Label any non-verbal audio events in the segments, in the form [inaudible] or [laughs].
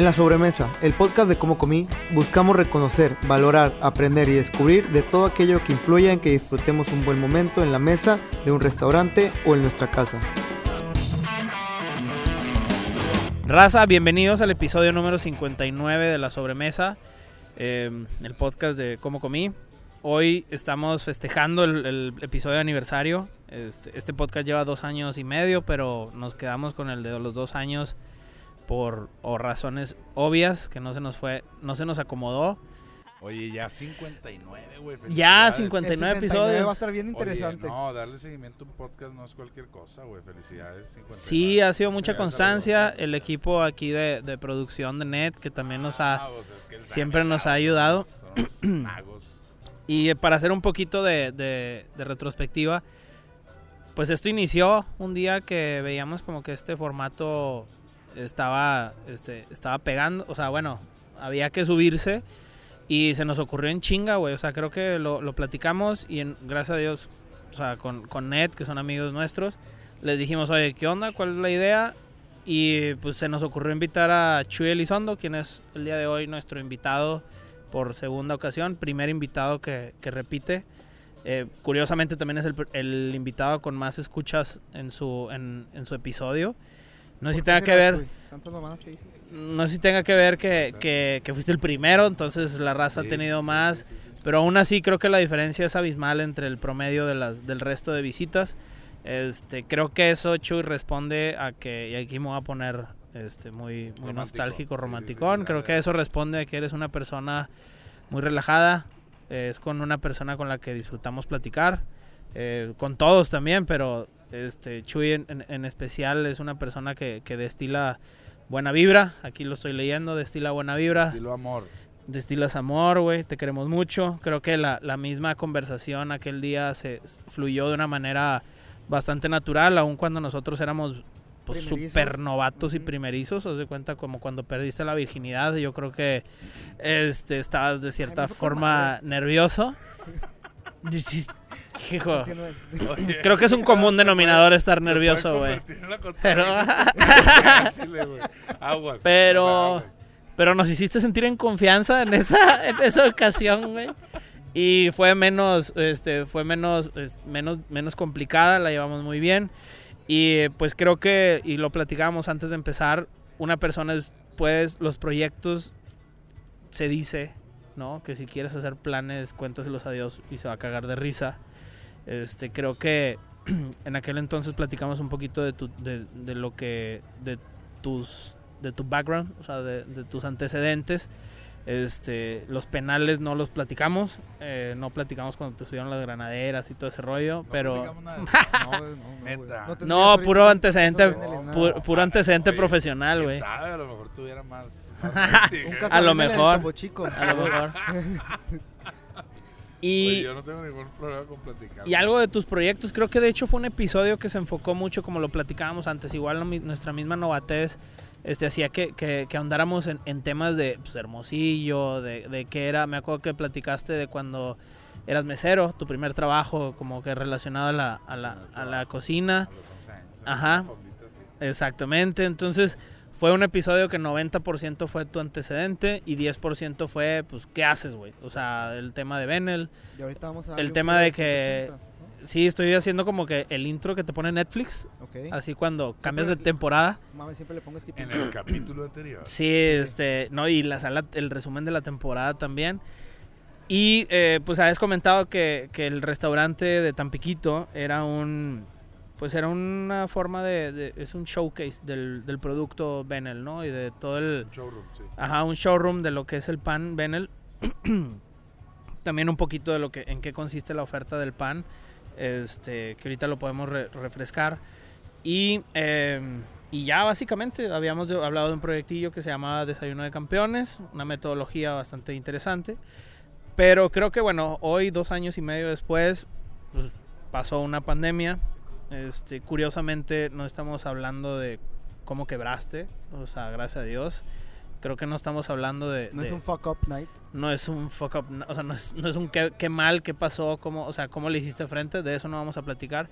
En la sobremesa, el podcast de Cómo Comí, buscamos reconocer, valorar, aprender y descubrir de todo aquello que influya en que disfrutemos un buen momento en la mesa de un restaurante o en nuestra casa. Raza, bienvenidos al episodio número 59 de La Sobremesa, eh, el podcast de Cómo Comí. Hoy estamos festejando el, el episodio de aniversario. Este, este podcast lleva dos años y medio, pero nos quedamos con el de los dos años por o razones obvias que no se nos fue, no se nos acomodó. Oye, ya 59, güey. Ya felicidades. 59 El 69 episodios. va a estar bien Oye, interesante. no, darle seguimiento a un podcast no es cualquier cosa, güey. Felicidades. 59. Sí, ha sido mucha constancia. El equipo aquí de, de producción de Net, que también nos ha... Ah, pues es que el siempre nos ha ayudado. son unos [clears throat] magos. Y para hacer un poquito de, de- de retrospectiva, pues esto inició un día que veíamos como que este formato estaba, este, estaba pegando, o sea, bueno, había que subirse y se nos ocurrió en chinga, güey, o sea, creo que lo, lo platicamos y en, gracias a Dios, o sea, con, con Ned, que son amigos nuestros, les dijimos, oye, ¿qué onda? ¿Cuál es la idea? Y pues se nos ocurrió invitar a Chuy Elizondo, quien es el día de hoy nuestro invitado por segunda ocasión, primer invitado que, que repite. Eh, curiosamente también es el, el invitado con más escuchas en su, en, en su episodio. No sé si ¿Por qué tenga que ver, Chuy? Tantas mamadas que dices. no sé si tenga que ver que, que- que fuiste el primero, entonces la raza ha tenido sí, más. sí, sí, sí. Pero aún así creo que la diferencia es abismal entre el promedio de las, del resto de visitas. Este, creo que eso Chuy responde a que, y aquí me voy a poner este, muy, muy Romántico. nostálgico, Sí, sí, sí, romanticón. sí, creo que eso responde a que eres una persona muy relajada. eh, es con una persona con la que disfrutamos platicar. eh, con todos también, pero este, Chuy en, en- en especial es una persona que, que destila buena vibra. Aquí lo estoy leyendo, destila buena vibra. Estilo amor. Destilas amor, güey, te queremos mucho. Creo que la, la misma conversación aquel día se fluyó de una manera bastante natural, aun cuando nosotros éramos pues, súper novatos y primerizos. Haz de cuenta como cuando perdiste la virginidad. Yo creo que este, estabas de cierta forma nervioso. [laughs] Hijo. Oye, creo que es un común denominador estar nervioso, güey. Pero-. [laughs] [laughs] Pero- nos hiciste sentir en confianza en esa, [laughs] en esa ocasión, güey. Y fue menos, este, fue menos, menos, menos complicada, la llevamos muy bien. Y pues creo que, y lo platicábamos antes de empezar, una persona es, pues, los proyectos se dice, ¿no? Que si quieres hacer planes, cuéntaselos a Dios y se va a cagar de risa. Este, creo que [clears throat] en aquel entonces platicamos un poquito de, tu, de, de lo que, de tus, de tu background, o sea, de, de tus antecedentes. Este, los penales no los platicamos, eh, no platicamos cuando te subieron las granaderas y todo ese rollo, No pero. [laughs] No, puro antecedente, puro antecedente Oye, profesional, ¿quién güey. A lo mejor tuviera más. [laughs] A lo mejor. A lo mejor. Oye, Y, yo no tengo ningún problema con platicar. y algo de tus proyectos, creo que de hecho fue un episodio que se enfocó mucho, como lo platicábamos antes, igual no nuestra misma novatez este, hacía que, que, que ahondáramos en, en temas de pues, Hermosillo, de, de qué era, me acuerdo que platicaste de cuando eras mesero, tu primer trabajo como que relacionado a la, a la, a la cocina. A los 11 años. Ajá. Exactamente, entonces fue un episodio que 90% fue tu antecedente y 10% fue, pues, ¿qué haces, güey? O sea, el tema de Benel. Y ahorita vamos a El tema de que- 180, Sí, estoy haciendo como que el intro que te pone Netflix, ¿no? Ok. así cuando cambias de temporada. Mames, siempre le pongo skip. En el capítulo anterior. Sí, este, no, y la sala, el resumen de la temporada también. Y eh, pues habías comentado que, que el restaurante de Tampiquito era un, pues era una forma de, de- es un showcase del, del producto Benel, ¿no? Y de todo el, Un showroom, sí. ajá, un showroom de lo que es el pan Benel. [clears throat] También un poquito de lo que, en qué consiste la oferta del pan, este, que ahorita lo podemos re- refrescar. Y, eh, y ya básicamente habíamos de- hablado de un proyectillo que se llamaba Desayuno de Campeones, una metodología bastante interesante. Pero creo que bueno, hoy, dos años y medio después, pues, pasó una pandemia. Este, curiosamente no estamos hablando de cómo quebraste, o sea, gracias a Dios. Creo que no estamos hablando de... No es de- un fuck up night. no es un fuck up, o sea, no es, no es un qué, qué mal, qué pasó, cómo, o sea, cómo le hiciste frente, de eso no vamos a platicar.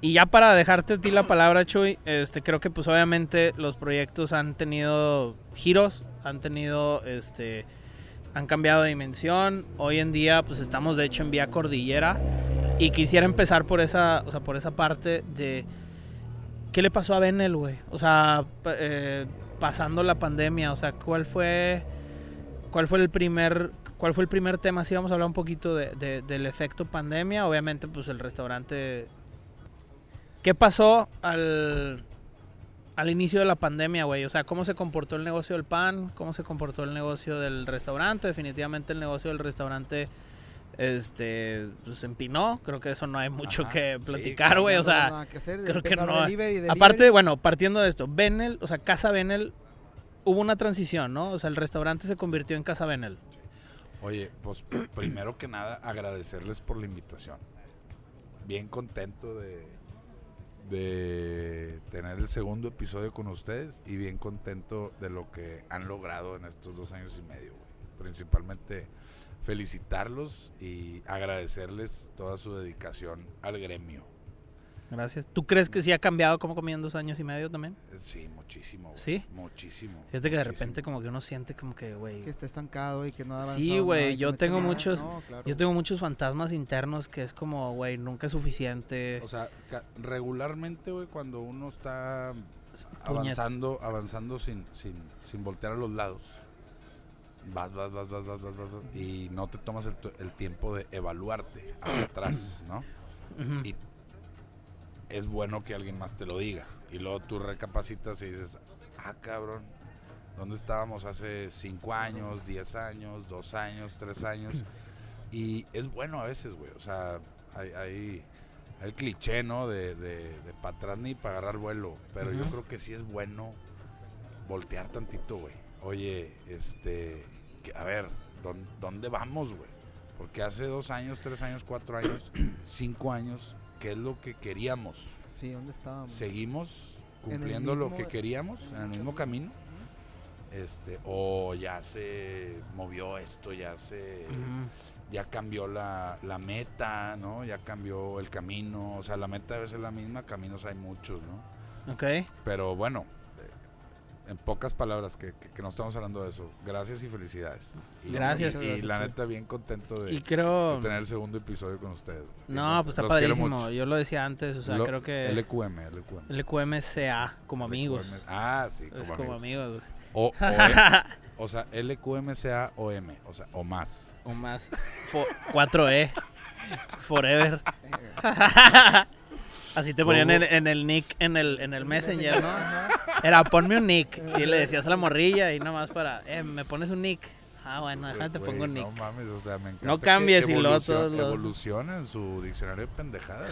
Y ya para dejarte a ti la palabra, Chuy, este, creo que pues obviamente los proyectos han tenido giros, han tenido, este, han cambiado de dimensión. Hoy en día pues estamos de hecho en vía cordillera y quisiera empezar por esa, o sea, por esa parte de qué le pasó a Benel, güey. O sea, eh, pasando la pandemia, o sea, ¿cuál fue, cuál fue el primer, cuál fue el primer tema? Sí, vamos a hablar un poquito de- del efecto pandemia. Obviamente, pues el restaurante. ¿Qué pasó al, al inicio de la pandemia, güey? O sea, ¿cómo se comportó el negocio del pan? ¿Cómo se comportó el negocio del restaurante? Definitivamente el negocio del restaurante este pues empinó. Creo que eso no hay mucho Ajá, que platicar, claro, güey. O sea, nada que hacer, creo que no. delivery, delivery. Aparte, bueno, partiendo de esto, Benel, o sea, Casa Benel, hubo una transición, ¿no? O sea, el restaurante se convirtió en Casa Benel. Oye, pues [clears throat] primero que nada agradecerles por la invitación. Bien contento de, de tener el segundo episodio con ustedes y bien contento de lo que han logrado en estos dos años y medio. güey. Principalmente felicitarlos y agradecerles toda su dedicación al gremio. Gracias. ¿Tú crees que sí ha cambiado como comían dos años y medio también? Sí, muchísimo. güey, ¿Sí? Muchísimo. Fíjate que de repente como que uno siente como que, güey... Que está estancado y que no ha Sí, avanzado güey, nada y que yo no tengo muchos- No, claro. Yo tengo muchos fantasmas internos que es como, güey, nunca es suficiente. O sea, regularmente, güey, cuando uno está avanzando, avanzando sin, sin, sin voltear a los lados, vas, vas, vas, vas, vas, vas, vas, y no te tomas el, el tiempo de evaluarte hacia [clears throat] atrás, ¿no? Y es bueno que alguien más te lo diga. Y luego tú recapacitas y dices, ah, cabrón, ¿dónde estábamos hace 5 años, 10 años, 2 años, 3 años? [clears throat] Y es bueno a veces, güey. O sea, hay, hay, el cliché, ¿no? De, de, para atrás ni para agarrar vuelo. Pero yo creo que sí es bueno voltear tantito, güey. Oye, este a ver, ¿dónde, dónde vamos, güey? Porque hace dos años, tres años, cuatro años, [clears throat] cinco años, ¿qué es lo que queríamos? Sí, ¿dónde estábamos? ¿Seguimos cumpliendo lo que queríamos en el mismo camino? Este, o ya se movió esto, ya se ya cambió la, la meta, ¿no? Ya cambió el camino, o sea, la meta debe ser la misma, caminos hay muchos, ¿no? Ok. Pero bueno, en pocas palabras, que, que- que no estamos hablando de eso, gracias y felicidades. Y- Gracias. Y, y Gracias, la neta, bien contento de, Y creo... de tener el segundo episodio con ustedes. No, pues está Los padrísimo. Yo lo decía antes, o sea, Lo- creo que... LQM, LQM. LQMCA, como amigos. LQM. Ah, sí, como Es como amigos. güey. O, [laughs] o, o sea, LQMCA o M, o sea, o más. O más. Fo- 4E. Forever. [laughs] Así te ponían en, en el nick, en el, en el messenger, ¿no? Era ponme un nick. [laughs] Y le decías a la morrilla y nomás para, eh, me pones un nick. Ah, bueno, déjate, Güey, pongo un nick. No mames, o sea, me encanta. No que cambies y evolucion- los- Evoluciona en su diccionario de pendejadas.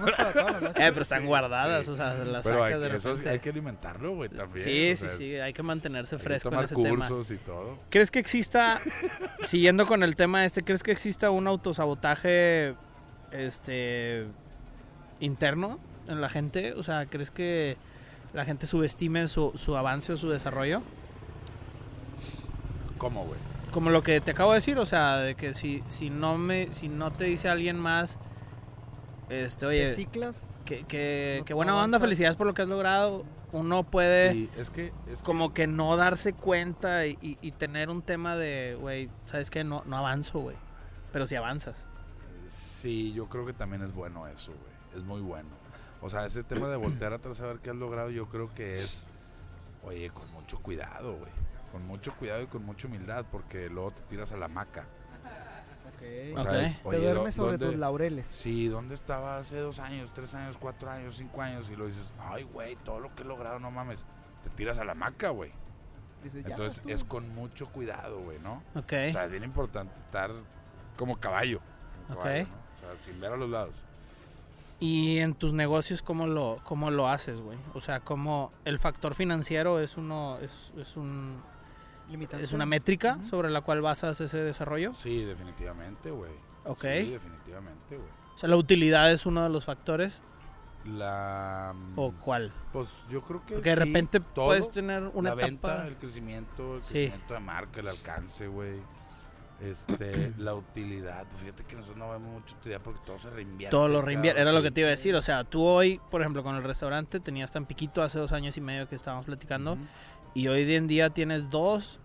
Noche. [laughs] Eh, pero están guardadas, sí. o sea, las Pero hay, sacas de que- eso repente. hay que alimentarlo, güey, también. Sí, o sí, sea, sí, hay que mantenerse hay que fresco en tomar ese tema. cursos y todo. ¿Crees que exista, [laughs] siguiendo con el tema este, crees que exista un autosabotaje este interno en la gente? O sea, ¿crees que la gente subestime su, su avance o su desarrollo? ¿Cómo, güey? Como lo que te acabo de decir, o sea, de que si, si no me, si no te dice alguien más, este, ¿Te oye, ciclas? que, que, no que buena onda, felicidades por lo que has logrado, uno puede Sí, es que... Es que- como que no darse cuenta y, y- y tener un tema de, güey, ¿sabes qué? No, no avanzo, güey. Pero si avanzas. Sí, yo creo que también es bueno eso, güey. Es muy bueno. O sea, ese tema de voltear atrás a ver qué has logrado, yo creo que es, oye, con mucho cuidado, güey. Con mucho cuidado y con mucha humildad, porque luego te tiras a la maca. Ok. O sea, Ok. es, Te oye, duermes ¿dó- sobre dónde- tus laureles. Sí, ¿dónde estaba hace dos años, tres años, cuatro años, cinco años? Y lo dices, ay, güey, todo lo que he logrado, no mames. Te tiras a la maca, güey. Entonces es con mucho cuidado, güey, ¿no? Ok. O sea, es bien importante estar como caballo. como Ok. caballo, ¿no? O sea, sin ver a los lados. Y en tus negocios, ¿cómo lo, cómo lo haces, güey? O sea, ¿cómo el factor financiero es uno, es, es un, Limitante. es una métrica Ujú. sobre la cual basas ese desarrollo? Sí, definitivamente, güey. Ok. Sí, definitivamente, güey. O sea, la utilidad es uno de los factores. La... ¿O cuál? Pues yo creo que Porque de sí, repente todo, puedes tener una la etapa. venta, el crecimiento, el Sí. crecimiento de marca, el alcance, güey. Este, [clears throat] la utilidad. Fíjate que nosotros no vemos mucha utilidad porque todo se reinvierte. Todo lo reinvierte, era lo que te iba a decir. O sea, tú hoy, por ejemplo, con el restaurante tenías tan piquito hace dos años y medio que estábamos platicando. Y hoy en día tienes dos.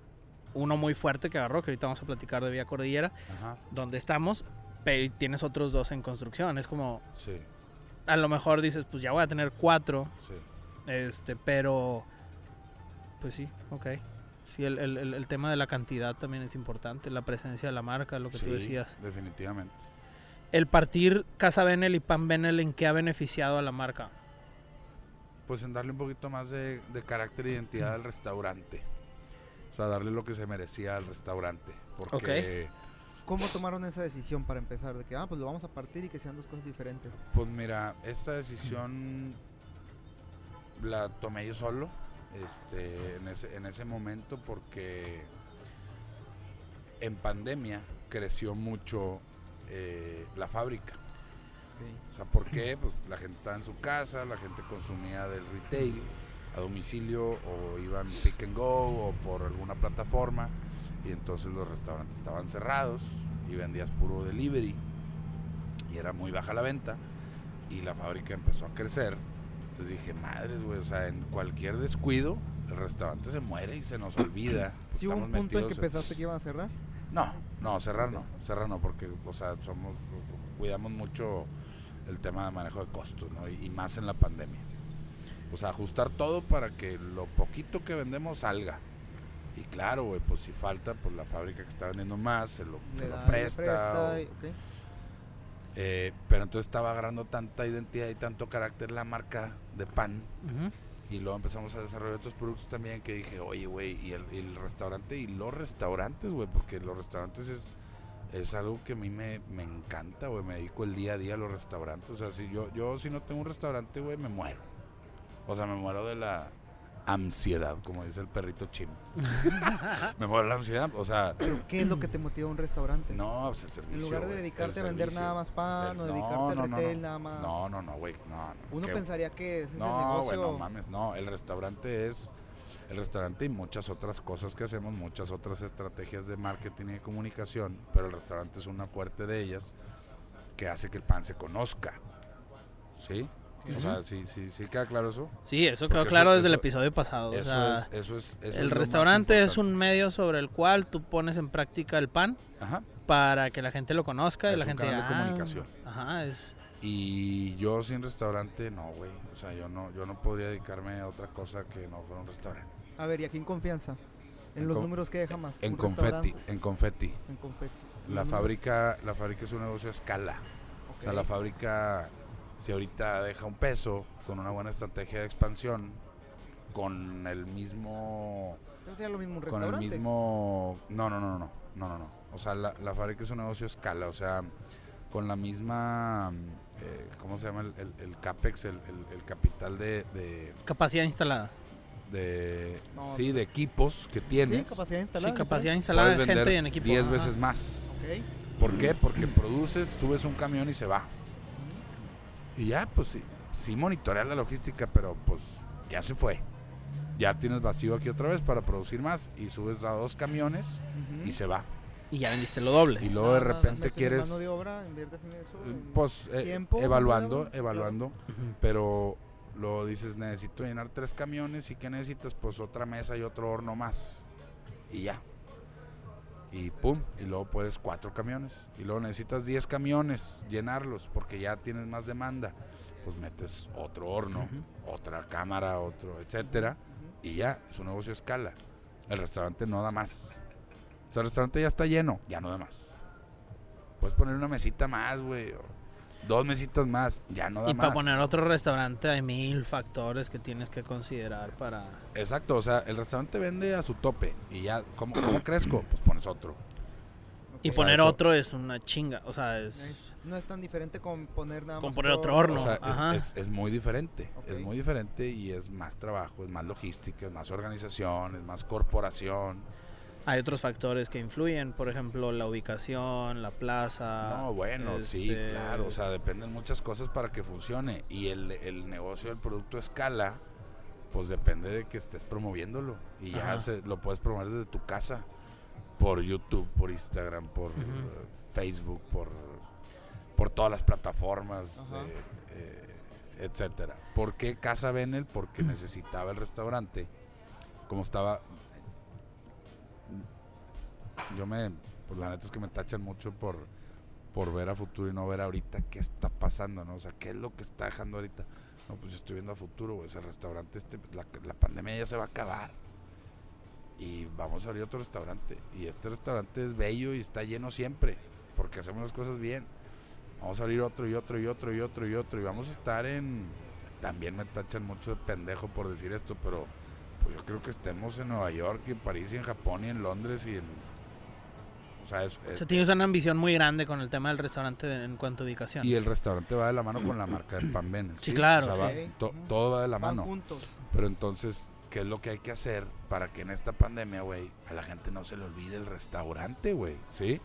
Uno muy fuerte que agarró, que ahorita vamos a platicar de Vía Cordillera, Ajá, donde estamos. Pero y tienes otros dos en construcción. Es como, sí, a lo mejor dices, pues ya voy a tener cuatro. sí. Este, pero. Pues sí, ok. Sí, el, el- el- tema de la cantidad también es importante. La presencia de la marca, lo que tú Sí, decías. Definitivamente. El partir Casa Benel y Pan Benel, ¿en qué ha beneficiado a la marca? Pues en darle un poquito más de, de carácter e identidad al restaurante. O sea, darle lo que se merecía al restaurante. Porque, ¿Cómo tomaron esa decisión para empezar? De que, ah, pues lo vamos a partir y que sean dos cosas diferentes. pues mira, esta decisión la tomé yo solo. Este, en ese, en ese momento porque en pandemia creció mucho eh, la fábrica. O sea, ¿por qué? Pues la gente estaba en su casa, la gente consumía del retail a domicilio o iban pick and go o por alguna plataforma y entonces los restaurantes estaban cerrados y vendías puro delivery y era muy baja la venta y la fábrica empezó a crecer. Entonces dije, madres, güey, o sea, en cualquier descuido el restaurante se muere y se nos olvida. [clears throat] ¿Sí hubo un punto en que pensaste que iban a cerrar? no, no, cerrar no, cerrar no, porque, o sea, somos, cuidamos mucho el tema de manejo de costos, ¿no? Y, y más en la pandemia. O sea, ajustar todo para que lo poquito que vendemos salga. Y claro, güey, pues si falta, pues la fábrica que está vendiendo más se lo, se lo le presta. o- y-. eh, pero entonces estaba agarrando tanta identidad y tanto carácter la marca de pan. Y luego empezamos a desarrollar otros productos también que dije, oye, güey, y el, y el restaurante y los restaurantes, güey, porque los restaurantes es, es algo que a mí me, me encanta, güey, me dedico el día a día a los restaurantes. O sea, si yo, yo si no tengo un restaurante, güey, me muero. O sea, me muero de la ansiedad, como dice el perrito chino. [laughs] me muero la ansiedad, o sea, ¿Pero qué es lo que te motiva a un restaurante? no, pues el servicio. en lugar de dedicarte a vender servicio. nada más pan El- o no, dedicarte no, al no, no. retail nada más. No, no, no, güey, no, no. Uno qué- pensaría que ese es el no, negocio. no mames, no. El restaurante es el restaurante y muchas otras cosas que hacemos, muchas otras estrategias de marketing y de comunicación, pero el restaurante es una fuerte de ellas que hace que el pan se conozca. ¿Sí? O sea, sí, sí, sí queda claro eso. Sí, eso Porque quedó eso- claro desde el episodio pasado. o Eso sea, es, eso es, eso es el restaurante es un medio sobre el cual tú pones en práctica el pan Ajá. para que la gente lo conozca y la un gente canal de "Ah". comunicación. Ajá, es Y yo sin restaurante, no, güey. O sea, yo no, yo no podría dedicarme a otra cosa que no fuera un restaurante. A ver, y aquí en confianza. En En los con- números que deja más. En confetti, en confetti. En confeti. La fábrica, la fábrica es un negocio a escala. O sea, la fábrica, si ahorita deja un peso, con una buena estrategia de expansión, con el mismo, lo un con el mismo, no, no, no, no, no, no, no. O sea, la, la fábrica es un negocio a escala, o sea, con la misma, eh, ¿cómo se llama? El, el- el capex, el, el- el capital de, de, capacidad instalada. de- No, sí, de equipos que tienes. Sí, capacidad instalada. Sí, capacidad instalada de gente en equipo. 10 ajá. veces más. Ok. ¿Por qué? Porque produces, subes un camión y se va. Y ya, pues sí, sí monitorea la logística, pero pues ya se fue. Ya tienes vacío aquí otra vez para producir más y subes a dos camiones y se va. Y ya vendiste lo doble. Y luego de Nada más repente quieres, de obra, inviertes en eso. en- pues eh, tiempo, evaluando, de evaluando, pero luego dices, necesito llenar tres camiones y ¿qué necesitas? Pues otra mesa y otro horno más. Y ya. Y pum, y luego puedes cuatro camiones. Y luego necesitas 10 camiones, llenarlos, porque ya tienes más demanda. Pues metes otro horno, otra cámara, otro, etcétera. Y ya, es un negocio a escala. El restaurante no da más. O sea, el restaurante ya está lleno, ya no da más. Puedes poner una mesita más, güey. Dos mesitas más, ya no da Y más. para poner otro restaurante hay mil factores que tienes que considerar para... Exacto, o sea, el restaurante vende a su tope. Y ya, ¿cómo, cómo [clears throat] crezco? Pues pones otro. Y O sea, poner eso- otro es una chinga, o sea, es... Es- no es tan diferente con poner nada Con más. poner otro horno. O sea, ajá. es, es- es muy diferente. Es muy diferente y es más trabajo, es más logística, es más organización, es más corporación. Hay otros factores que influyen, por ejemplo, la ubicación, la plaza. No, bueno, sí, este, claro. O sea, dependen muchas cosas para que funcione. Y el, el negocio del producto escala, pues depende de que estés promoviéndolo. Y ya se, lo puedes promover desde tu casa. por YouTube, por Instagram, por eh, Facebook, por, por todas las plataformas, eh, eh, etcétera. ¿Por qué Casa Benel? Porque necesitaba el restaurante. Como estaba. Yo me. Pues la neta es que me tachan mucho por, por ver a futuro y no ver ahorita qué está pasando, ¿no? O sea, qué es lo que está dejando ahorita. No, pues yo estoy viendo a futuro, güey. Ese restaurante, este, la, la pandemia ya se va a acabar. Y vamos a abrir otro restaurante. Y este restaurante es bello y está lleno siempre. Porque hacemos las cosas bien. Vamos a abrir otro y otro y otro y otro y otro. Y vamos a estar en. También me tachan mucho de pendejo por decir esto, pero pues yo creo que estemos en Nueva York, y en París, y en Japón, y en Londres, y en. O sea, es, O sea, tienes una ambición muy grande con el tema del restaurante de- en cuanto a ubicación. y el restaurante va de la mano con la marca del Pan Bene, Sí, claro, O sea, va- sí. to- todo va de la Van mano. juntos. Pero entonces, ¿qué es lo que hay que hacer para que en esta pandemia, güey, a la gente no se le olvide el restaurante, güey? ¿Sí?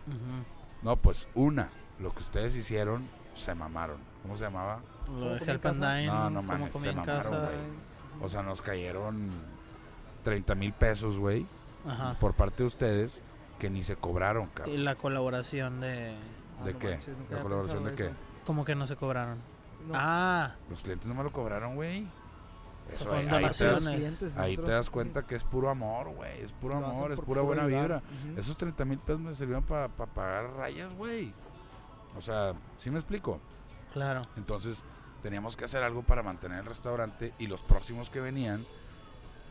No, pues una, lo que ustedes hicieron, se mamaron. ¿Cómo se llamaba? Lo ¿Cómo de comí en Help and casa? Dine, No, no como mames, comí se en mamaron, casa. güey. O sea, nos cayeron 30 mil pesos, güey, Ajá. por parte de ustedes, que ni se cobraron, Y cabrón. la colaboración de... Ah, ¿De no qué? manches, ¿La colaboración de qué? ¿Cómo que no se cobraron? No. Ah, Los clientes no me lo cobraron, güey. Eso ahí, ahí te das, ahí te das cuenta que es puro amor, güey. Es puro Lo amor, es pura puro buena vibra. Esos 30 mil pesos me sirvieron para pagar rayas, güey. O sea, ¿sí me explico? claro. Entonces teníamos que hacer algo para mantener el restaurante y los próximos que venían.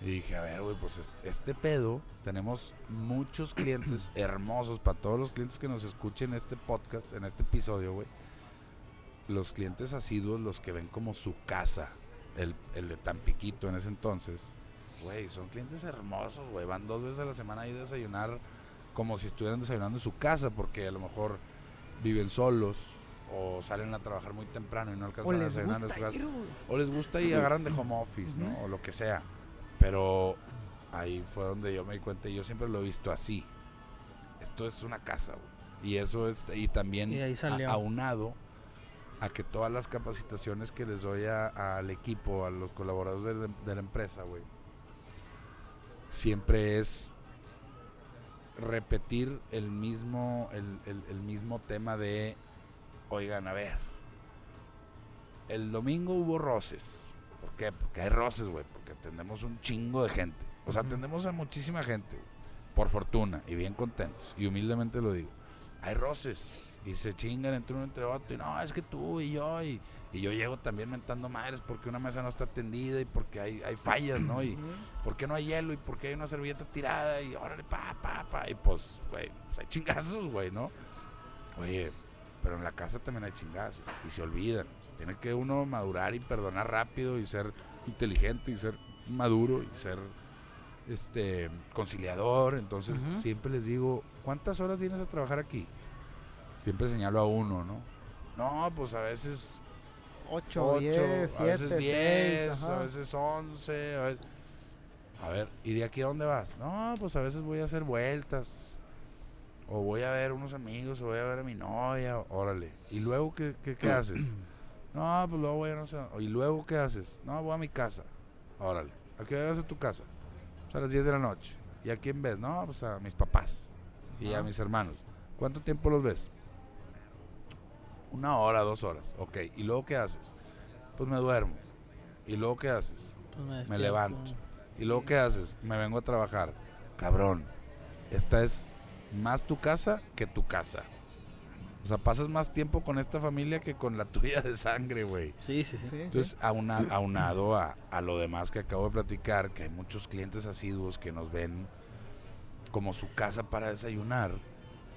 Y dije, a ver, güey, pues es- este pedo, tenemos muchos clientes [clears throat] hermosos para todos los clientes que nos escuchen este podcast, en este episodio, güey. Los clientes asiduos, los que ven como su casa, el, el de Tampiquito en ese entonces, güey, son clientes hermosos, güey. Van dos veces a la semana ahí a desayunar como si estuvieran desayunando en su casa, porque a lo mejor viven solos o salen a trabajar muy temprano y no alcanzan a desayunar en. O les gusta y agarran de [clears throat] home office, ¿no? O lo que sea. Pero ahí fue donde yo me di cuenta y yo siempre lo he visto así. Esto es una casa, güey. Y eso es, y también Y a- aunado a que todas las capacitaciones que les doy a- al equipo, a los colaboradores de, de la empresa, güey, siempre es repetir el mismo, el, el- el mismo tema de, oigan, a ver, el domingo hubo roces. ¿Por qué? Porque hay roces, güey, porque atendemos un chingo de gente. O sea, atendemos a muchísima gente, güey, por fortuna, y bien contentos, y humildemente lo digo. Hay roces, y se chingan entre uno entre otro, y no, es que tú y yo, y, y yo llego también mentando madres porque una mesa no está atendida y porque hay, hay fallas, ¿no? Y, Ujú. ¿por qué no hay hielo? ¿Y por qué hay una servilleta tirada? Y órale, pa, pa, pa. Y pues, güey, pues hay chingazos, güey, ¿no? Oye, pero en la casa también hay chingazos. Y se olvidan. Tiene que uno madurar y perdonar rápido y ser inteligente y ser maduro y ser este conciliador. Entonces, siempre les digo, ¿cuántas horas vienes a trabajar aquí? Siempre señalo a uno, ¿no? No, pues a veces 8, 8, 10, a 7, veces 6, 10, a veces 11. A, veces... a ver, ¿y de aquí a dónde vas? No, pues a veces voy a hacer vueltas. O voy a ver unos amigos, o voy a ver a mi novia, órale. ¿Y luego qué, qué, qué [clears throat] haces? No, pues luego voy a no sé. ¿Y luego qué haces? No, voy a mi casa. Órale. ¿A qué vas a tu casa? Pues a las 10 de la noche. ¿Y a quién ves? No, pues a mis papás y a mis hermanos. ¿Cuánto tiempo los ves? Una hora, dos horas. Ok. ¿Y luego qué haces? Pues me duermo. ¿Y luego qué haces? Pues me, Me levanto. ¿Y luego qué haces? Me vengo a trabajar. Cabrón. Esta es más tu casa que tu casa. O sea, pasas más tiempo con esta familia que con la [laughs] tuya de sangre, güey. Sí, sí, sí. Sí, sí. Entonces, auna- aunado a, a lo demás que acabo de platicar, que hay muchos clientes asiduos que nos ven como su casa para desayunar,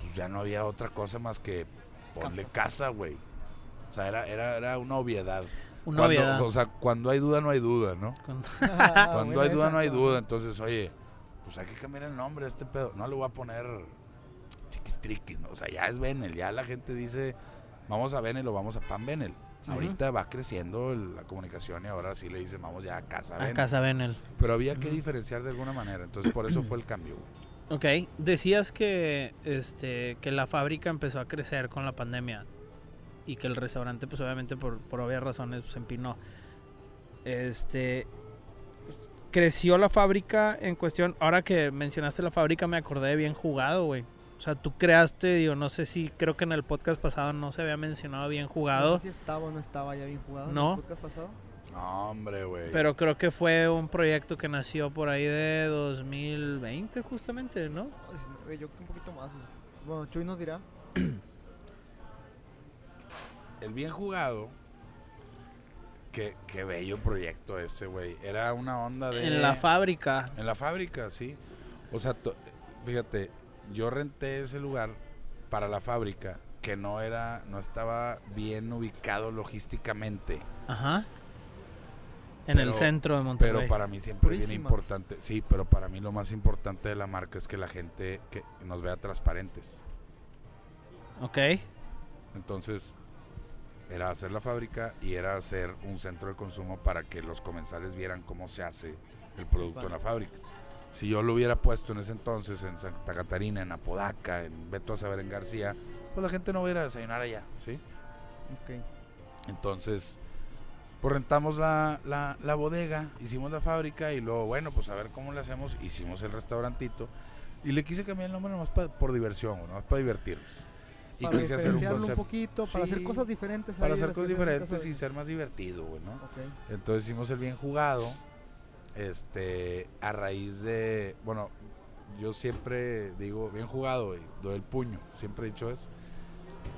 pues ya no había otra cosa más que ponle casa, güey. O sea, era, era, era una obviedad. Una Cuando- obviedad. O sea, cuando hay duda, no hay duda, ¿no? [laughs] Con- Ah, Cuando hay duda, no hay duda. Entonces, oye, pues hay que cambiar el nombre de este pedo. No le voy a poner chiquistriquis, ¿no? O sea, ya es Benel. Ya la gente dice, vamos a Benel o vamos a Pan Benel. Sí. Ahorita va creciendo el- la comunicación y ahora sí le dicen, vamos ya a Casa A Benel. casa Benel. Pero había que diferenciar de alguna manera. Entonces, por eso [clears throat] fue el cambio. Ok, decías que, este, que la fábrica empezó a crecer con la pandemia y que el restaurante, pues obviamente por, por obvias razones, pues empinó. Este, creció la fábrica en cuestión. Ahora que mencionaste la fábrica, me acordé de bien jugado, güey. O sea, tú creaste, digo, no sé si creo que en el podcast pasado no se había mencionado bien jugado. No sé si estaba o no estaba ya bien jugado. No. ¿En el podcast pasado? No, hombre, güey. Pero creo que fue un proyecto que nació por ahí de 2020, justamente, ¿no? Pues, yo un poquito más. Bueno, Chuy nos dirá. [clears throat] El bien jugado. Qué, qué bello proyecto ese, güey. Era una onda de. En la fábrica. En la fábrica, sí. O sea, fíjate, yo renté ese lugar para la fábrica que no era, no estaba bien ubicado logísticamente. Ajá. En el centro de Monterrey. Pero para mí siempre es bien importante. Sí, pero para mí lo más importante de la marca es que la gente que nos vea transparentes. Ok. Entonces, era hacer la fábrica y era hacer un centro de consumo para que los comensales vieran cómo se hace el producto en la fábrica. Si yo lo hubiera puesto en ese entonces en Santa Catarina, en Apodaca, en Beto a saber en García, pues la gente no hubiera a desayunar allá, ¿sí? Ok. Entonces, pues rentamos la, la, la bodega, hicimos la fábrica y luego, bueno, pues a ver cómo le hacemos, hicimos el restaurantito y le quise cambiar el nombre nomás pa- por diversión, nomás para divertirnos. Y para quise hacer un concepto poquito, para hacer cosas diferentes. para hacer cosas diferentes y ser más divertido, güey, ¿no? Ok. Entonces hicimos el bien jugado, este, a raíz de, bueno, yo siempre digo bien jugado, güey, doy el puño, siempre he dicho eso.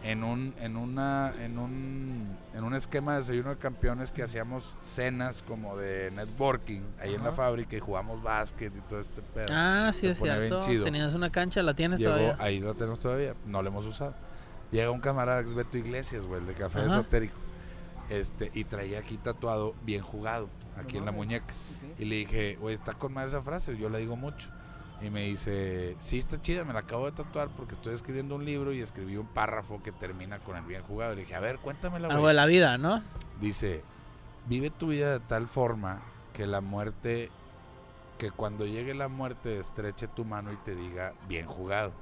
En un, en una, en un, en un esquema de desayuno de campeones que hacíamos cenas como de networking ahí en la Ajá. fábrica y jugamos básquet y todo este pedo. Ah, sí Se es cierto. Tenías una cancha, la tienes Llegó, todavía. ahí lo tenemos todavía, no lo hemos usado. Llega un camarada es Beto Iglesias, güey, el de café Ajá. esotérico. Este, y traía aquí tatuado bien jugado, aquí en la muñeca. Y le dije, güey, está con madre esa frase, yo la digo mucho. Y me dice, sí, está chida, me la acabo de tatuar porque estoy escribiendo un libro y escribí un párrafo que termina con el bien jugado. Le dije, a ver, cuéntamela, Algo de la vida, ¿no? Dice, vive tu vida de tal forma que la muerte, que cuando llegue la muerte estreche tu mano y te diga, bien jugado.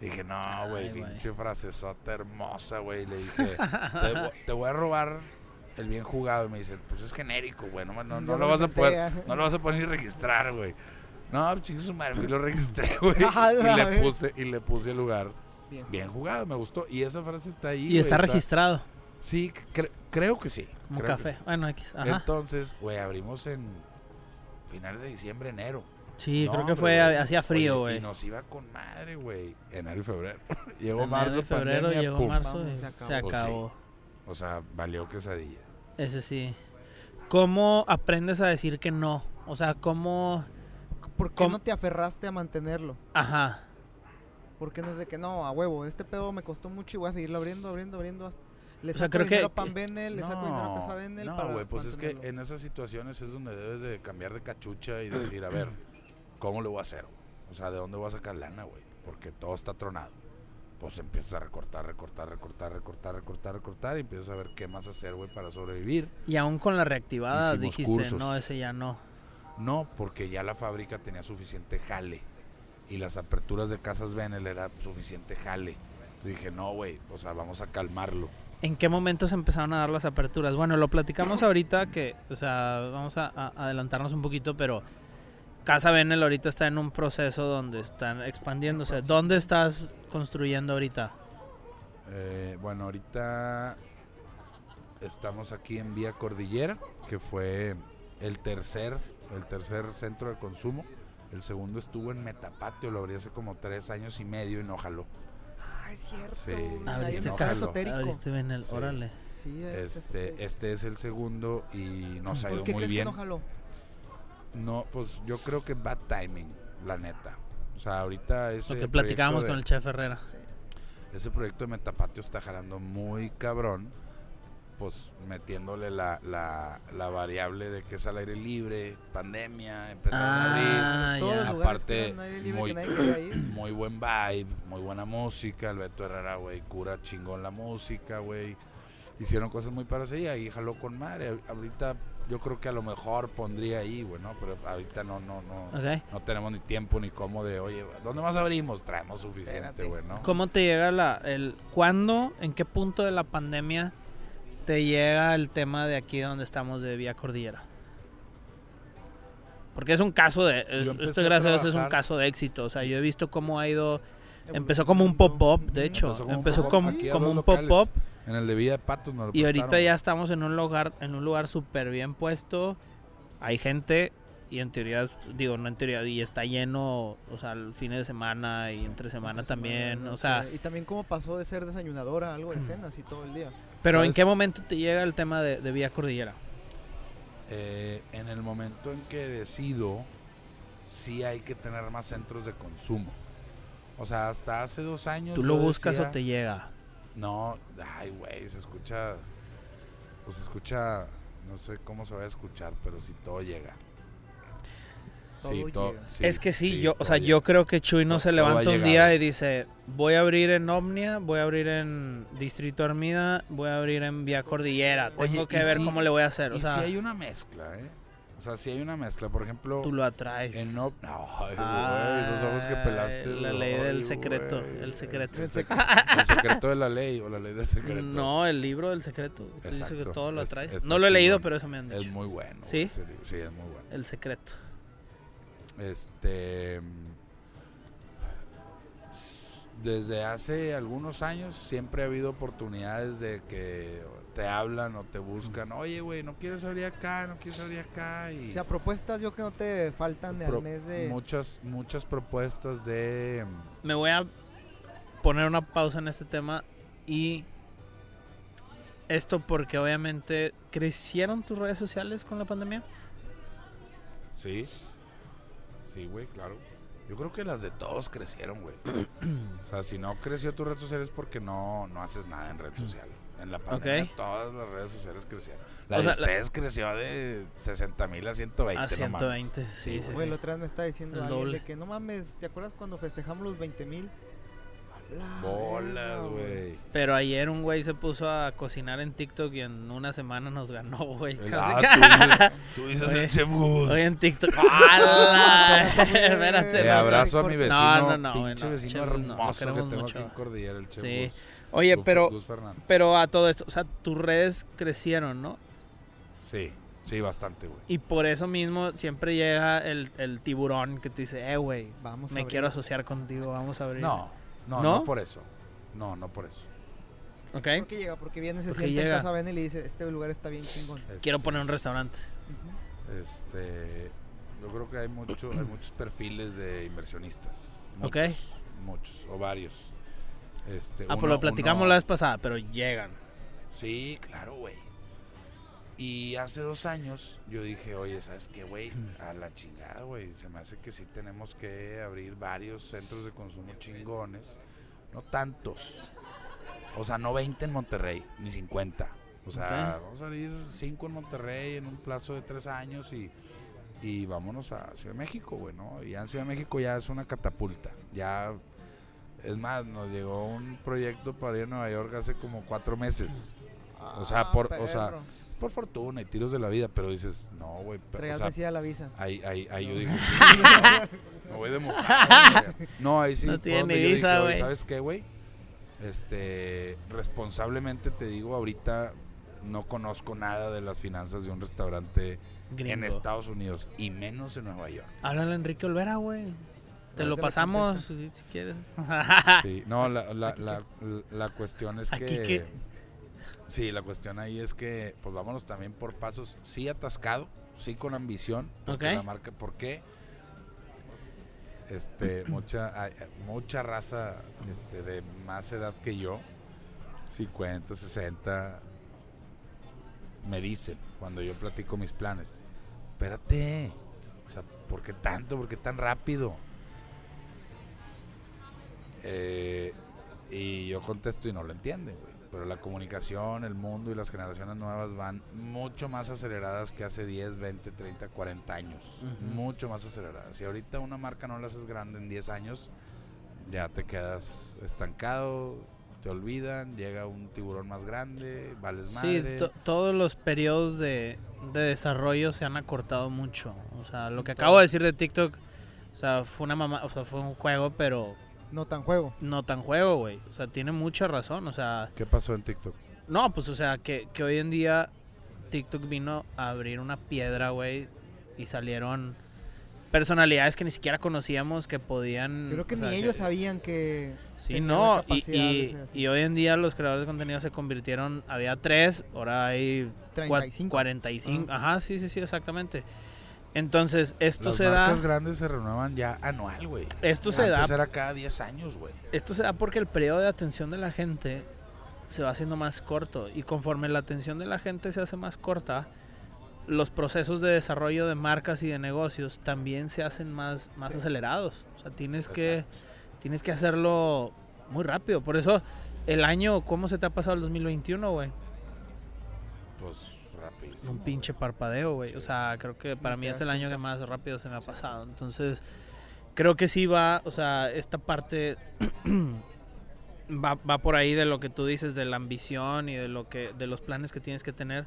Dije, no, güey, pinche frasezota hermosa, güey. Le dije, te, te voy a robar el bien jugado. Y me dice, pues es genérico, güey. No, no, no lo vas a poder, ah. no lo vas a poder ni registrar, güey. No, pues, chingue su madre, fui y lo registré, [laughs] güey. A la y le puse, y le puse el lugar Bien. bien jugado, me gustó. Y esa frase está ahí. Y güey, está registrado Sí, cre- creo que sí. como creo que café. sí. Bueno, X. Ajá. Entonces, güey, abrimos en finales de diciembre, enero. Sí, No, creo que hombre, fue, hacía frío, güey. Y nos iba con madre, güey. Enero y febrero. [laughs] Llegó Enero marzo, y febrero, pandemia, llegó pum. marzo y se se acabó. acabó. Pues O sea, valió quesadilla. Ese sí. ¿Cómo aprendes a decir que no? O sea, ¿cómo...? ¿Por qué ¿Cómo? no te aferraste a mantenerlo? Ajá. ¿Por qué no es de que no, a huevo? Este pedo me costó mucho y voy a seguirlo abriendo, abriendo, abriendo. hasta- Le O sea, saco que- dinero a Pan Benel, le saco dinero a Casa Benel no, para güey, pues es que en esas situaciones es donde debes de cambiar de cachucha y decir, a ver, ¿cómo le voy a hacer? O sea, ¿de dónde voy a sacar lana, güey? Porque todo está tronado. Pues empiezas a recortar, recortar, recortar, recortar, recortar, recortar y empiezas a ver qué más hacer, güey, para sobrevivir. Y aún con la reactivada Hicimos dijiste, cursos. no, ese ya no. No, porque ya la fábrica tenía suficiente jale. Y las aperturas de Casas Benel era suficiente jale. Entonces dije, no, güey, o sea, vamos a calmarlo. ¿En qué momento se empezaron a dar las aperturas? Bueno, lo platicamos ahorita que, o sea, vamos a, a- adelantarnos un poquito, pero Casa Benel ahorita está en un proceso donde están expandiéndose. ¿Dónde estás construyendo ahorita? Eh, bueno, ahorita estamos aquí en Vía Cordillera, que fue el tercer, el tercer centro de consumo. El segundo estuvo en Metapatio, lo abrí hace como tres años y medio y no jaló. Ah, es cierto. Sí. Abriste Benel, Sí. órale. Sí, es Este, este es el segundo y nos ha ¿Por ido qué muy crees bien. que no jaló? No, pues yo creo que bad timing, la neta. O sea, ahorita ese Lo que platicábamos con el chef Herrera. Sí. ese proyecto de Metapatio está jalando muy cabrón, pues metiéndole la, la, la variable de que es al aire libre, pandemia, empezaron a Ah, los ya. lugares Aparte, muy- abrir, [clears throat] muy buen vibe, muy buena música, el Beto Herrera, güey, cura chingón la música, güey. Hicieron cosas muy parecidas y ahí jaló con madre. Ahorita yo creo que a lo mejor pondría ahí, güey, ¿no? Pero ahorita no, no, no. No tenemos ni tiempo ni cómo de, oye, ¿dónde más abrimos? Traemos suficiente, güey, ¿no? ¿Cómo te llega la, el, cuándo, en qué punto de la pandemia te llega el tema de aquí donde estamos de Vía Cordillera? Porque es un caso de... es- esto gracias a Dios es un caso de éxito. O sea, yo he visto cómo ha ido... Empezó como un pop-up, de hecho. Empezó como un Empezó pop-up como, como un pop-up. En el de Villa de Patos nos lo Y ahorita ya estamos en un lugar, en un lugar súper bien puesto. Hay gente y en teoría, digo, no en teoría, y está lleno, o sea, el fin de semana y entre semana Entre también. semana, O sea, Y también cómo pasó de ser desayunadora a algo de cenas y todo el día. pero ¿en qué momento te llega el tema de, de Vía Cordillera? Eh, en el momento en que decido, sí hay que tener más centros de consumo. O sea, hasta hace dos años. ¿Tú lo buscas o te llega? No, ay, güey, se escucha. Pues se escucha. No sé cómo se va a escuchar, pero sí todo llega. Sí, Todo todo. llega. sí, es que sí, yo, o sea, llega. yo creo que Chuy no se levanta un día y dice, voy a abrir en Omnia, voy a abrir en Distrito Armida, voy a abrir en Vía Cordillera. Oye, Tengo que ver cómo le voy a hacer. O Y sea, sí hay una mezcla, ¿eh? O sea, sí hay una mezcla. Por ejemplo, tú lo atraes. en no, no, ay, güey, esos ojos que pelaste. La ley del secreto, güey, el secreto. El, sec- [laughs] el secreto de la ley o la ley del secreto. No, el libro del secreto. que Dice que todo lo es- atraes. No lo he leído, pero eso me han Es dicho. muy bueno. ¿Sí? Sí, es muy bueno. El secreto. Este. Desde hace algunos años siempre ha habido oportunidades de que te hablan o te buscan. Oye, güey, no quieres abrir acá, no quieres abrir acá. Y O sea, propuestas yo que no te faltan de pro- al mes de... muchas, muchas propuestas de. Me voy a poner una pausa en este tema y esto porque obviamente crecieron tus redes sociales con la pandemia. Sí. Sí, güey, claro. Yo creo que las de todos crecieron, güey. [clears throat] o sea, si no creció tu red social es porque no, no haces nada en red social. En la pandemia Ok. todas las redes sociales crecieron. La O de sea, la- ustedes creció de 60 mil a 120. A no mames. 120, sí, sí, Güey, sí. la otra vez me está diciendo El alguien doble. de que no mames, ¿te acuerdas cuando festejamos los 20 mil? Bolas, güey. Pero ayer un güey se puso a cocinar en TikTok y en una semana nos ganó, güey. Casi Ah, tú dices, tú dices el Chef Gus. Hoy en TikTok. [laughs] ¡Hala! [laughs] Espérate. No, abrazo a no, mi no, vecino, no, güey, pinche no, vecino Chef Gus no, hermoso que tengo mucho. aquí en Cordillera, el Chef Sí. Gus. Oye, pero, pero a todo esto, o sea, tus redes crecieron, ¿no? Sí, sí, bastante, güey. Y por eso mismo siempre llega el, el tiburón que te dice, eh, güey, Vamos me quiero asociar contigo, vamos a abrir. No, no, ¿No? no por eso. No, no por eso. ¿Ok? ¿Por qué llega? Porque viene, se Porque siente llega. en casa y le dice, este lugar está bien chingón. Quiero poner un restaurante. Este, yo creo que hay mucho, hay muchos perfiles de inversionistas. Ok. Muchos, muchos o varios. Este, Ah, pues lo platicamos uno- la vez pasada, pero llegan. Sí, claro, güey. Y hace dos años yo dije, oye, ¿sabes qué, güey? A la chingada, güey. Se me hace que sí tenemos que abrir varios centros de consumo chingones. No tantos. O sea, no 20 en Monterrey, ni 50. O sea, vamos a abrir 5 en Monterrey en un plazo de 3 años y, y vámonos a Ciudad de México, güey, ¿no? Y ya en Ciudad de México ya es una catapulta. Ya, es más, nos llegó un proyecto para ir a Nueva York hace como 4 meses. O sea, Ah, por- o sea. Por fortuna y tiros de la vida, pero dices, no, güey. o sea, la visa. ahí, ahí, ahí yo dije, [laughs] sí, no, me voy de mojado, güey. [laughs] No, ahí sí. No fue tiene donde ni yo visa, dije, "Oye, güey". ¿Sabes qué, güey? Este, responsablemente te digo, ahorita no conozco nada de las finanzas de un restaurante Gringo. en Estados Unidos y menos en Nueva York. Háblale a Enrique Olvera, güey. Te lo pasamos si, si quieres. [laughs] Sí, no, la, la, la, la cuestión es Aquí que, que- Sí, la cuestión ahí es que, pues vámonos también por pasos, sí atascado, sí con ambición, porque la marca, ¿por qué? Este, [clears throat] mucha, mucha raza este, de más edad que yo, 50, 60, me dicen cuando yo platico mis planes, espérate, o sea, ¿por qué tanto? ¿Por qué tan rápido? Eh, y yo contesto y no lo entienden, güey. Pero la comunicación, el mundo y las generaciones nuevas van mucho más aceleradas que hace 10, 20, 30, 40 años. Mucho más aceleradas. Si ahorita una marca no la haces grande en 10 años, ya te quedas estancado, te olvidan, llega un tiburón más grande, vales Sí, madre. to- todos los periodos de, de desarrollo se han acortado mucho. O sea, lo que acabo de decir de TikTok, o sea, fue una mamá, o sea, fue un juego, pero No tan juego. no tan juego, güey. O sea, tiene mucha razón. O sea, ¿Qué pasó en TikTok? no, pues, o sea, que, que hoy en día TikTok vino a abrir una piedra, güey, y salieron personalidades que ni siquiera conocíamos que podían... Yo creo que ni sea, ellos sabían que. Sí, no, y, y, hoy en día los creadores de contenido se convirtieron, había tres, ahora hay cua- 35. 45, ajá, sí, sí, sí, exactamente. Entonces, esto Las se da, marcas grandes se renuevan ya anual, güey. esto se da Antes era cada 10 años, güey. Esto se da porque el periodo de atención de la gente se va haciendo más corto y conforme la atención de la gente se hace más corta, los procesos de desarrollo de marcas y de negocios también se hacen más, más acelerados. O sea, tienes que, tienes que hacerlo muy rápido. Por eso, el año, ¿cómo se te ha pasado el 2021, güey? Pues. Un pinche parpadeo, güey. O sea, creo que para mí es el año que más rápido se me ha pasado. Entonces, creo que sí va, o sea, esta parte [clears throat] va, va por ahí de lo que tú dices, de la ambición y de lo que, de los planes que tienes que tener.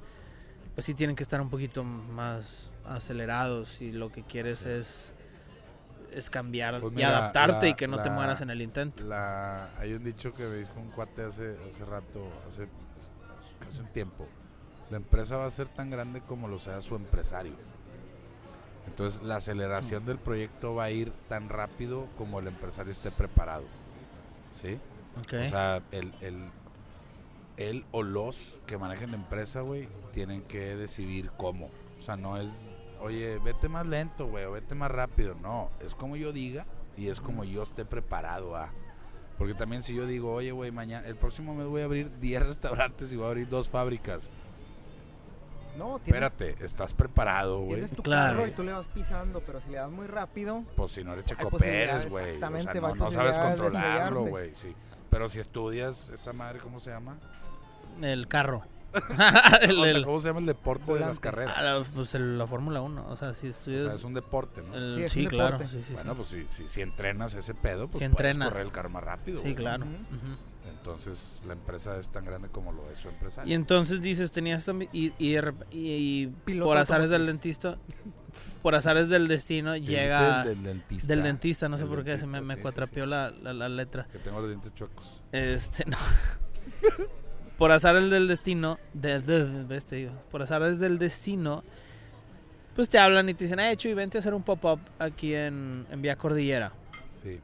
Pues sí tienen que estar un poquito más acelerados si lo que quieres es es cambiar Pues y adaptarte la- y que no te mueras en el intento. La, hay un dicho que me dijo un cuate hace, hace rato, hace, hace un tiempo. La empresa va a ser tan grande como lo sea su empresario. Entonces la aceleración del proyecto va a ir tan rápido como el empresario esté preparado. ¿Sí? O sea, el, el, él o los que manejen la empresa, güey, tienen que decidir cómo. O sea, no es, oye, vete más lento, güey, o vete más rápido. No, es como yo diga y es como yo esté preparado a. Porque también si yo digo, oye, güey, mañana, el próximo mes voy a abrir 10 [laughs] restaurantes y voy a abrir dos fábricas. No, tienes, Espérate, estás preparado, güey. tienes tu Claro. carro y tú le vas pisando, pero si le das muy rápido, Pues si no eres Checo Pérez, güey. O sea, exactamente, no, no sabes controlarlo, güey, sí. Pero si estudias esa madre, ¿cómo se llama? El carro. [laughs] [laughs] El- O sea, ¿Cómo se llama el deporte de las Volante. carreras? ah, la- pues el- la Fórmula 1. O sea, si O estudias. sea, es un deporte, ¿no? el- Sí, sí, un claro. deporte. Sí, sí, bueno, sí. pues si, si, si entrenas ese pedo, pues Si puedes entrenas. correr el carro más rápido. Sí, güey. claro. Ujú. Ujú. Entonces, la empresa es tan grande como lo es su empresario. Y entonces dices, tenías también. Y, y, por azares del dentista. Por azares del destino llega. el del dentista. Del dentista, no sé por qué, se me, me sí, sí, cuatrapeó sí. La, la, la letra. Que tengo los dientes chuecos. Este, no. [laughs] por azares del destino, de, de- de- ves, te digo, por azares del destino, pues te hablan y te dicen, ah, hecho y vente a hacer un pop-up aquí en, en Vía Cordillera. Sí.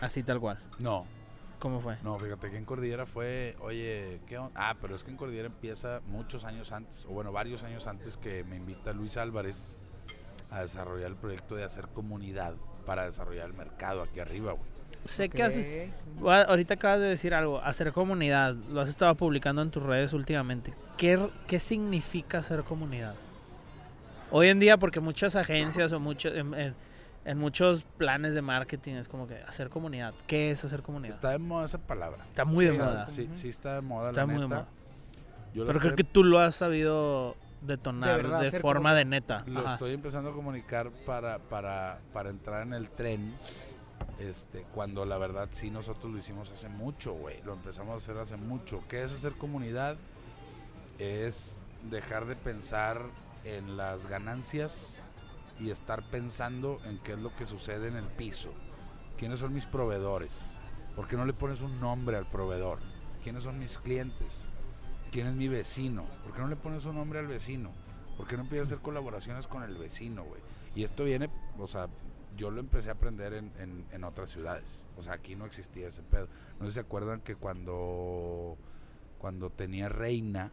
Así tal cual. No, ¿Cómo fue? no, fíjate que en Cordillera fue, oye, ¿qué onda? Ah, pero es que en Cordillera empieza muchos años antes, o bueno, varios años antes que me invita Luis Álvarez a desarrollar el proyecto de hacer comunidad para desarrollar el mercado aquí arriba, güey. Sé que haces, Ahorita acabas de decir algo, hacer comunidad, lo has estado publicando en tus redes últimamente. ¿Qué, qué significa hacer comunidad? Hoy en día, porque muchas agencias o muchos, en, en- en muchos planes de marketing es como que hacer comunidad. ¿Qué es hacer comunidad? Está, Está de moda esa palabra. muy de Sí, moda. sí. Sí, está de moda, Está la muy de moda. Yo Pero creo que tú lo has sabido detonar De verdad, forma de neta. Lo Ajá. estoy empezando a comunicar para, para, para entrar en el tren. Este, cuando la verdad sí nosotros lo hicimos hace mucho, güey. Lo empezamos a hacer hace mucho. ¿Qué es hacer comunidad? Es dejar de pensar en las ganancias y estar pensando en qué es lo que sucede en el piso. ¿Quiénes son mis proveedores? ¿Por qué no le pones un nombre al proveedor? ¿Quiénes son mis clientes? ¿Quién es mi vecino? ¿Por qué no le pones un nombre al vecino? ¿Por qué no empiezas a hacer colaboraciones con el vecino, güey? Y esto viene, o sea, yo lo empecé a aprender en, en- en otras ciudades. O sea, aquí no existía ese pedo. No sé si se acuerdan que cuando, cuando tenía Reina,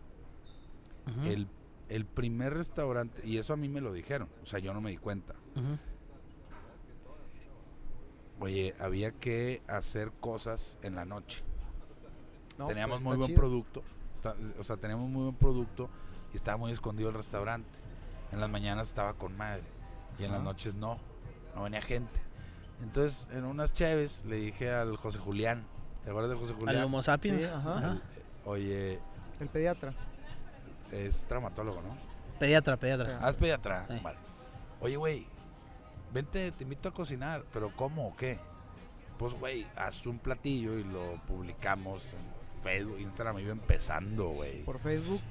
el, el primer restaurante, y eso a mí me lo dijeron, o sea, yo no me di cuenta. Oye, había que hacer cosas en la noche. No, teníamos pues, muy buen chido. producto, o sea, teníamos muy buen producto y estaba muy escondido el restaurante. En las mañanas estaba con madre y en las noches no, no venía gente. Entonces, en unas chaves le dije al José Julián, ¿te acuerdas de José Al Julián? Homo sapiens. Sí, ajá. Oye, El pediatra. Es traumatólogo, ¿no? Pediatra, pediatra. Haz pediatra. Sí. Vale. Oye, güey, vente, te invito a cocinar, pero ¿cómo o qué? Pues, güey, haz un platillo y lo publicamos en Facebook, Instagram, iba empezando, güey. Por Facebook.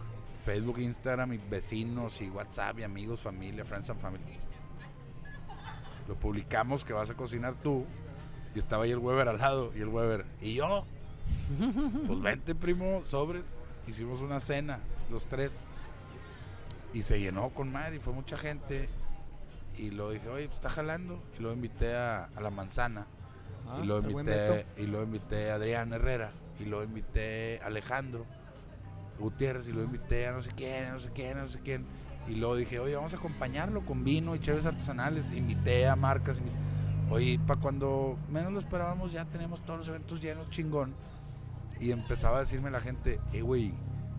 Facebook, Instagram y vecinos y WhatsApp y amigos, familia, friends and family. Lo publicamos que vas a cocinar tú y estaba ahí el Weber al lado y el Weber. ¿Y yo? [laughs] Pues vente, primo, sobres. Hicimos una cena, los tres. Y se llenó con madre y fue mucha gente. Y luego dije, oye, pues está jalando. Y luego invité a, a La Manzana. Ah, y buen invité, y luego invité a Adrián Herrera. Y luego invité a Alejandro Gutiérrez. Y luego invité a no sé quién, no sé quién, no sé quién. Y luego dije, oye, vamos a acompañarlo con vino y cheves artesanales. Invité a marcas. invi- Oye, para cuando menos lo esperábamos, ya tenemos todos los eventos llenos, chingón. Y empezaba a decirme la gente, eh, güey,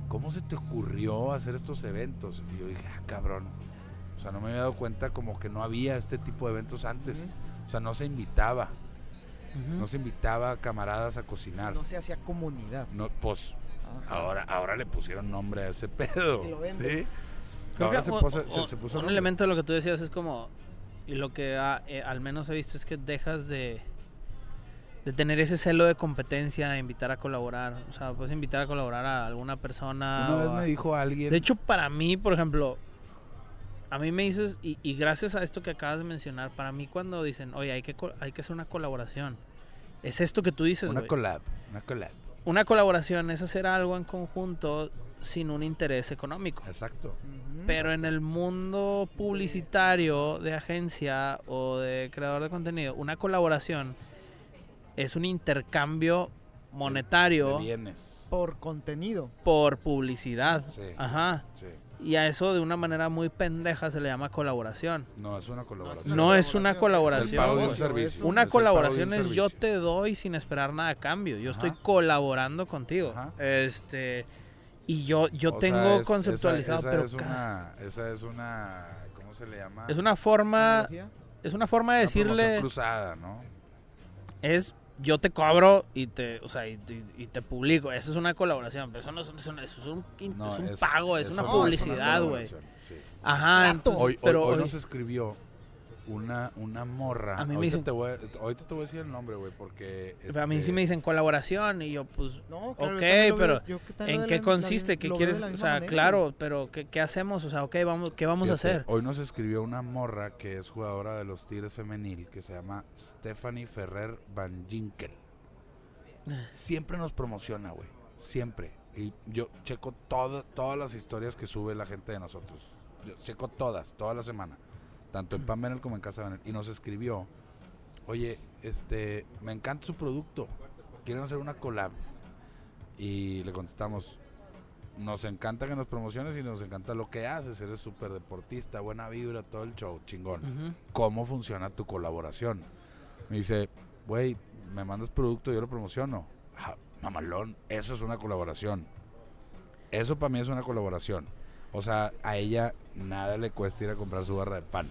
¿cómo se te ocurrió hacer estos eventos? Y yo dije, ah, cabrón. O sea, no me había dado cuenta como que no había este tipo de eventos antes. O sea, no se invitaba. No se invitaba a camaradas a cocinar. No se hacía comunidad. No, pues Ajá. ahora, ahora le pusieron nombre a ese pedo. Lo. ¿Sí? Creo Ahora que se, o- posa- o- se- se puso un nombre. elemento de lo que tú decías es como y lo que ha- eh, al menos he visto es que dejas de de tener ese celo de competencia, de invitar a colaborar, o sea, puedes invitar a colaborar a alguna persona. Una vez a- me dijo alguien. De hecho, para mí, por ejemplo, a mí me dices, y, y gracias a esto que acabas de mencionar, para mí cuando dicen, oye, hay que, hay que hacer una colaboración, es esto que tú dices, una güey. collab. Una collab. Una colaboración es hacer algo en conjunto sin un interés económico. Exacto. Pero en el mundo publicitario de agencia o de creador de contenido, una colaboración es un intercambio monetario De bienes. Por contenido. por publicidad. Sí. Ajá. Sí. Y a eso de una manera muy pendeja se le llama colaboración. No, es una colaboración. No es una Es el colaboración. pago de un negocio, servicio. es Una Es el pago de un colaboración es yo te doy sin esperar nada a cambio. Yo estoy colaborando contigo. Ajá. Este y yo yo O tengo sea, es- conceptualizado, esa, esa pero es una, esa es una, ¿cómo se le llama? es una forma Tecnología. es una forma de Una decirle cruzada, ¿no? es yo te cobro y te, o sea, y, y- y te publico. Esa es una colaboración, pero eso no es, eso no- eso es un, No, es un es- pago, es una no, publicidad, güey. sí. Ajá, entonces, Hoy, hoy- pero hoy hoy- nos escribió una, una morra. A mí me ahorita, dicen- te voy a, ahorita te voy a decir el nombre, güey, porque... a mí sí este, me dicen colaboración y yo pues No, claro, Ok, pero veo- yo también ¿en qué de la- consiste? ¿Qué quieres? O sea, manera. claro, pero ¿qué, qué hacemos? O sea, ok, vamos, ¿qué vamos a hacer? Hoy nos escribió una morra que es jugadora de los Tigres Femenil, que se llama Stephanie Ferrer Van Ginkel. Siempre nos promociona, güey. Siempre. Y yo checo todas todas las historias que sube la gente de nosotros. Yo checo todas, toda la semana. Tanto en Pan Benel como en Casa Benel. Y nos escribió, oye, este, me encanta su producto. Quieren hacer una collab. Y le contestamos, nos encanta que nos promociones y nos encanta lo que haces. Eres súper deportista, buena vibra, todo el show, chingón. ¿Cómo funciona tu colaboración? Me dice, güey, me mandas producto, yo lo promociono. Ah, mamalón, eso es una colaboración. Eso para mí es una colaboración. O sea, a ella nada le cuesta ir a comprar su barra de pan.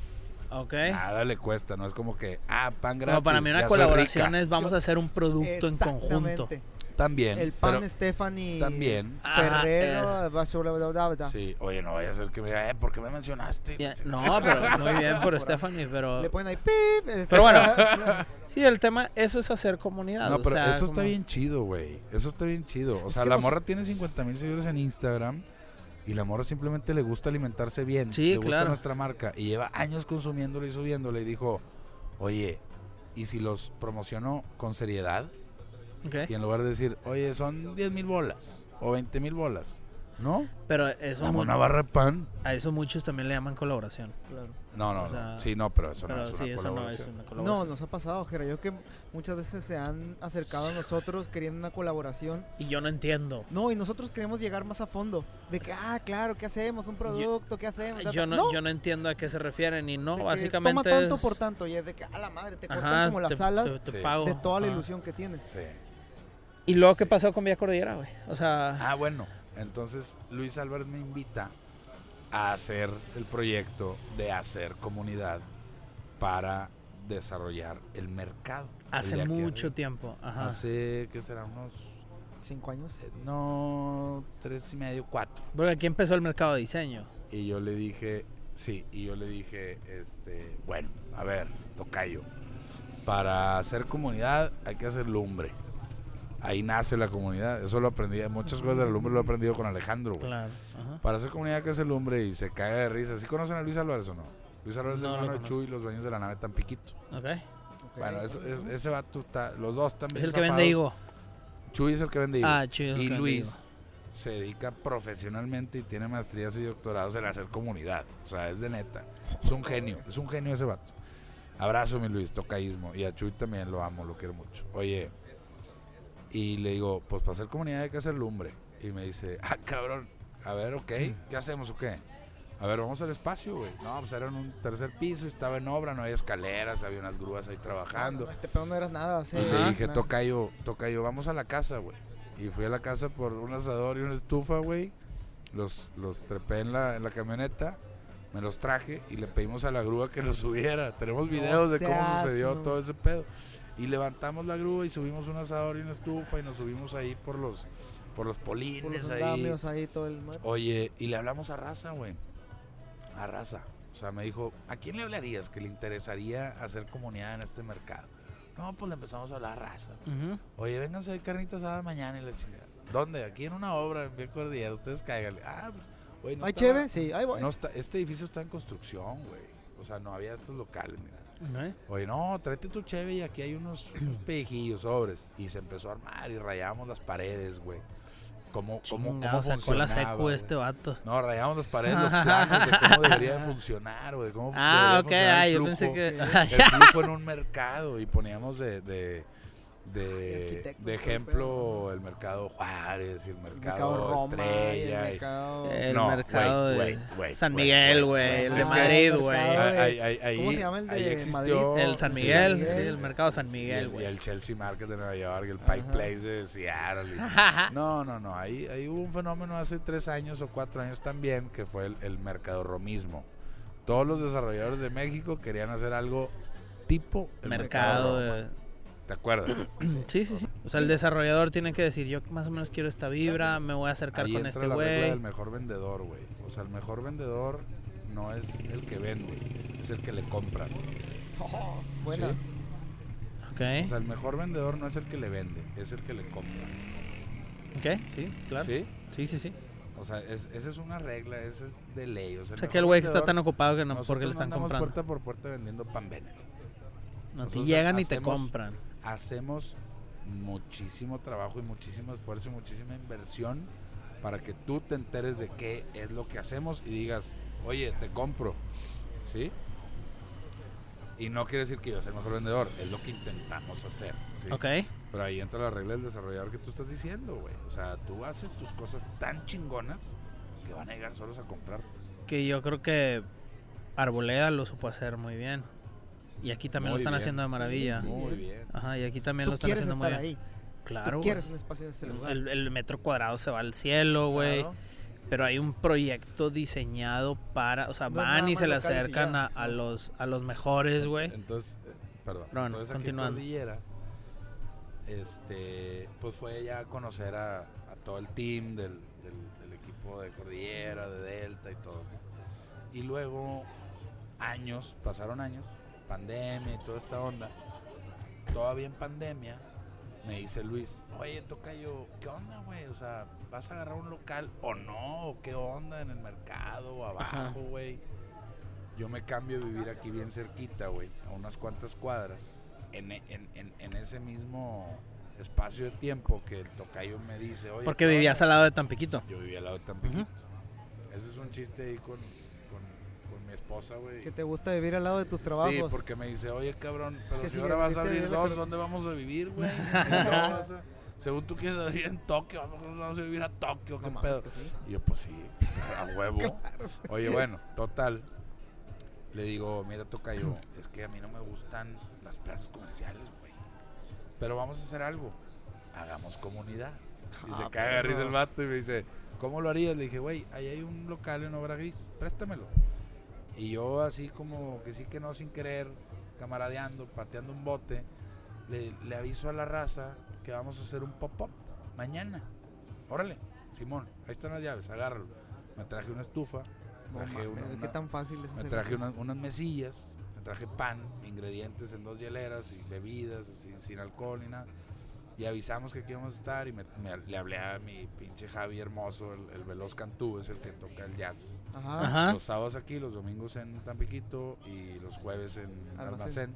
Ok. Nada le cuesta, no es como que, ah, pan gratis. No, para mí una colaboración es vamos Yo- a hacer un producto en conjunto. También. El pan pero Stephanie también. Ferrero, bla, bla. Sí, oye, no vaya a ser que me diga, eh, ¿por qué me mencionaste? Ya, No, pero [laughs] muy bien por [laughs] Stephanie, pero Le ponen ahí pip. este, Pero bueno. [laughs] sí, el tema eso es hacer comunidad. No, o pero sea, eso está como- bien chido, güey. Eso está bien chido. O Es sea, que la nos- morra tiene 50 mil seguidores en Instagram y la morra simplemente le gusta alimentarse bien. Sí, le gusta claro. nuestra marca y lleva años consumiéndole y subiéndole y dijo, oye, ¿y si los promociono con seriedad? Y en lugar de decir, oye, son 10 mil bolas o 20 mil bolas. ¿No? Pero eso Dame una barra de pan. a eso muchos también le llaman colaboración. Claro. No, no, O sea, no. Sí, no, pero eso pero no es sí, una eso no es colaboración. una No, nos ha pasado, Jera. Yo que muchas veces se han acercado a nosotros queriendo una colaboración. Y yo no entiendo. No, y nosotros queremos llegar más a fondo. De que, ah, claro, ¿qué hacemos? ¿Un producto? ¿Qué hacemos? Yo no, yo no entiendo a qué se refieren y no, de que básicamente Toma tanto es- por tanto. Y es de que, a la madre, te cortan Ajá, como las te- alas te- te Sí. pago. de toda la ilusión que tienes. Sí. Y luego, ¿qué pasó con Vía Cordillera, güey? O sea, Ah, bueno. Entonces Luis Álvarez me invita a hacer el proyecto de hacer comunidad para desarrollar el mercado. hace mucho tiempo. Ajá. Hace, ¿qué será? Unos, Cinco años. eh, no, tres y medio, cuatro. Porque aquí empezó el mercado de diseño. Y yo le dije, sí, y yo le dije, este, bueno, a ver, tocayo, para hacer comunidad hay que hacer lumbre. Ahí nace la comunidad. Eso lo aprendí, muchas cosas de la lumbre lo he aprendido con Alejandro, güey. Claro. Ajá. Para hacer comunidad que hacer lumbre y se caga de risa. ¿Sí conocen a Luis Álvarez o no? Luis Álvarez No es hermano de. Chuy, los dueños de la nave Tampiquito. Ok. Ok, Bueno, es- ese vato está, los dos también Es el que vende Higo. Chuy es el que vende higo. Ah, chido. y Luis se dedica profesionalmente y tiene maestrías y doctorados en hacer comunidad. O sea, es de neta. Es un genio, es un genio ese vato. Abrazo, mi Luis, tocaísmo. Y a Chuy también lo amo, lo quiero mucho. Oye, y le digo, pues para hacer comunidad hay que hacer lumbre. Y me dice, ah, cabrón, a ver, ok, ¿qué hacemos o qué? A ver, vamos al espacio, güey. No, pues era en un tercer piso, estaba en obra, no había escaleras, había unas grúas ahí trabajando. No, este pedo no eras nada. sea, Y le dije, nada. tocayo, tocayo, vamos a la casa, güey. Y fui a la casa por un asador y una estufa, güey. Los, los trepé en la, en la camioneta, me los traje y le pedimos a la grúa que los subiera. Tenemos videos de cómo sucedió no. todo ese pedo. Y levantamos la grúa y subimos un asador y una estufa y nos subimos ahí por los, por los polines Por los ahí. ahí, todo el mar. Oye, y le hablamos a Raza, güey. A Raza. O sea, me dijo, ¿a quién le hablarías que le interesaría hacer comunidad en este mercado? No, pues le empezamos a hablar a Raza. Ujú. Oye, vénganse de carnitas asada mañana y la chingada. ¿Dónde? Aquí en una obra, en Vía Cordillera. Ustedes cáiganle. Ah, pues, güey, no ¿Hay estaba- cheve? Sí, ahí voy. No está, este edificio está en construcción, güey. O sea, no había estos locales, mira. Ok. Oye, no, tráete tu cheve y aquí hay unos, [clears throat] unos pellejillos, sobres. Y se empezó a armar y rayamos las paredes, güey. ¿Cómo, cómo, cómo sacó la secu este vato. No, rayamos las paredes, los [laughs] planos de cómo debería de funcionar, güey. Cómo Ah, ok, ah, yo pensé que... El flujo en un mercado y poníamos de, de, de, ejemplo el mercado Juárez y el El mercado, Roma, y el Estrella. y- mercado... El No, mercado wait, de wait, wait, San Miguel, güey. El de Madrid, güey. mercado Ahí, ahí, ahí, ¿Cómo se llama el ahí de existió Madrid? El San Miguel, sí, sí, el mercado San Miguel, el, y güey. el Chelsea Market de Nueva York, y el Pike Ajá. Place de Seattle. y- [laughs] No, no, no. Ahí, ahí hubo un fenómeno hace tres años o cuatro años también que fue el, el mercadorromismo. Todos los desarrolladores de México querían hacer algo tipo el Mercado Roma. de... ¿Te acuerdas? [clears throat] Sí, sí, sí. O sea, el desarrollador tiene que decir, yo más o menos quiero esta vibra, me voy a acercar Ahí con entra este güey. del mejor vendedor, güey. O sea, el mejor vendedor no es el que vende, es el que le compra. [laughs] Oh, buena. ¿sí? Ok, O sea, el mejor vendedor no es el que le vende, es el que le compra. ok, sí, claro. ¿Sí? Sí, sí, sí. O sea, es- esa es una regla, esa es de ley. O sea, O sea, que el güey que está tan ocupado que no, porque le están andamos comprando. puerta por puerta vendiendo pan Bene. No, te llegan y te compran. Hacemos muchísimo trabajo y muchísimo esfuerzo y muchísima inversión para que tú te enteres de qué es lo que hacemos y digas, oye, te compro. ¿Sí? Y no quiere decir que yo sea el mejor vendedor, es lo que intentamos hacer. ¿sí? Ok. Pero ahí entra la regla del desarrollador que tú estás diciendo, güey. O sea, tú haces tus cosas tan chingonas que van a llegar solos a comprarte. Que yo creo que Arboleda lo supo hacer muy bien. Y aquí también lo Muy están bien, haciendo de maravilla. sí, Muy bien. Ajá, y aquí también Tú lo están quieres haciendo muy estar bien. ahí. Claro, Tú quieres un espacio en ese lugar. El, el metro cuadrado se va al cielo, güey. Claro. Pero hay un proyecto diseñado para, o sea, No van y se le acercan ya. a, a los a los mejores, güey. Entonces, eh, perdón. Entonces aquí en continuando. Cordillera, este, pues fue ya a conocer a, a todo el team del, del- del equipo de Cordillera, de Delta y todo. ¿no? Y luego, años, pasaron años, pandemia y toda esta onda. Todavía en pandemia, me dice Luis, oye, Tocayo, ¿qué onda, güey? O sea, ¿vas a agarrar un local o no? ¿O ¿Qué onda en el mercado o abajo, güey? Yo me cambio a vivir aquí bien cerquita, güey, a unas cuantas cuadras. En, e- en- en- en ese mismo espacio de tiempo que el tocayo me dice, oye. Porque ¿qué vivías onda?". al lado de Tampiquito. Yo vivía al lado de Tampiquito. Ese es un chiste ahí con mi esposa, güey. Que te gusta vivir al lado de tus trabajos. Sí, porque me dice, oye, cabrón, pero si ahora vas a abrir la dos, ¿dónde vamos a vivir, güey? [laughs] ¿Dónde vas a- Según tú quieres vivir en Tokio, vamos a vivir a Tokio, ¿qué No pedo? sí. Y yo, pues sí, [laughs] a huevo. [laughs] Oye, bueno, total. Le digo, mira, Tocayo, es que a mí no me gustan las plazas comerciales, güey. Pero vamos a hacer algo. Hagamos comunidad. Y se Ah, caga risa el vato y me dice, ¿cómo lo harías? Le dije, güey, ahí hay un local en Obra Gris, préstamelo. Y yo así como que sí que no sin querer, camaradeando, pateando un bote, le, le aviso a la raza que vamos a hacer un pop-up mañana. Órale, Simón, ahí están las llaves, agárralo. Me traje una estufa, traje una- ¿Qué tan fácil es me traje unas, unas mesillas, me traje pan, ingredientes en dos hieleras y bebidas así, sin alcohol ni nada. Y avisamos que aquí íbamos a estar y me- me- le hablé a mi pinche Javi hermoso, el, el Veloz Cantú, es el que toca el jazz. Ajá. Ajá. Los sábados aquí, los domingos en Tampiquito y los jueves en Almacén.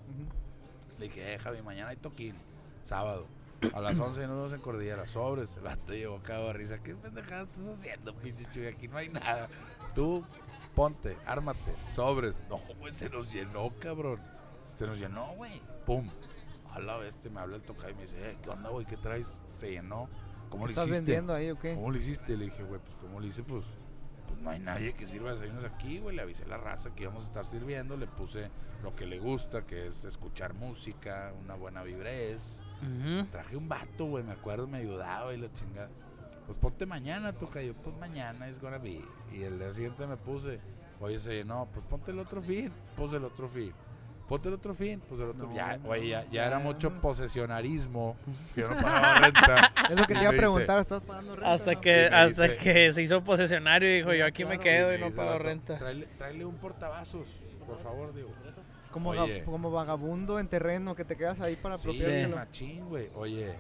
Le dije, eh, Javi, mañana hay toquín, sábado. A las 11 nos vemos en Cordillera, sobres. El vato llegó cago de risa. ¿Qué pendejada estás haciendo, pinche chuy? Aquí no hay nada. Tú, ponte, ármate, sobres. No, güey, se nos llenó, cabrón. Se nos llenó, güey. Pum. A la vez me habla el tocayo y me dice, eh, ¿qué onda, güey? ¿Qué traes? Se llenó. ¿Cómo lo ¿Estás hiciste? vendiendo ahí o qué? ¿Cómo lo hiciste? Le dije, güey, pues ¿cómo lo hice? Pues, pues no hay nadie que sirva desayunos aquí, güey. Le avisé a la raza que íbamos a estar sirviendo. Le puse lo que le gusta, que es escuchar música, una buena vibrez. Traje un vato, güey, me acuerdo, me ayudaba y la chingada. Pues ponte mañana, toca yo, pues mañana es gonna be. Y el día siguiente me puse, oye, se llenó, pues ponte el otro fin, pues el otro fin. Ponte el otro fin, pues el otro No, ya, no, oye, ya, ya ya. era mucho posesionarismo. que [laughs] Yo no pagaba renta. Es lo que te iba a preguntar, ¿estás pagando renta? Hasta no? que, hasta dice- que se hizo posesionario y dijo, yo aquí me quedo y no pago renta. Tráele, tráele un portavasos, por favor, digo. Como, Oye. como vagabundo en terreno que te quedas ahí para Sí, machín, güey. Oye,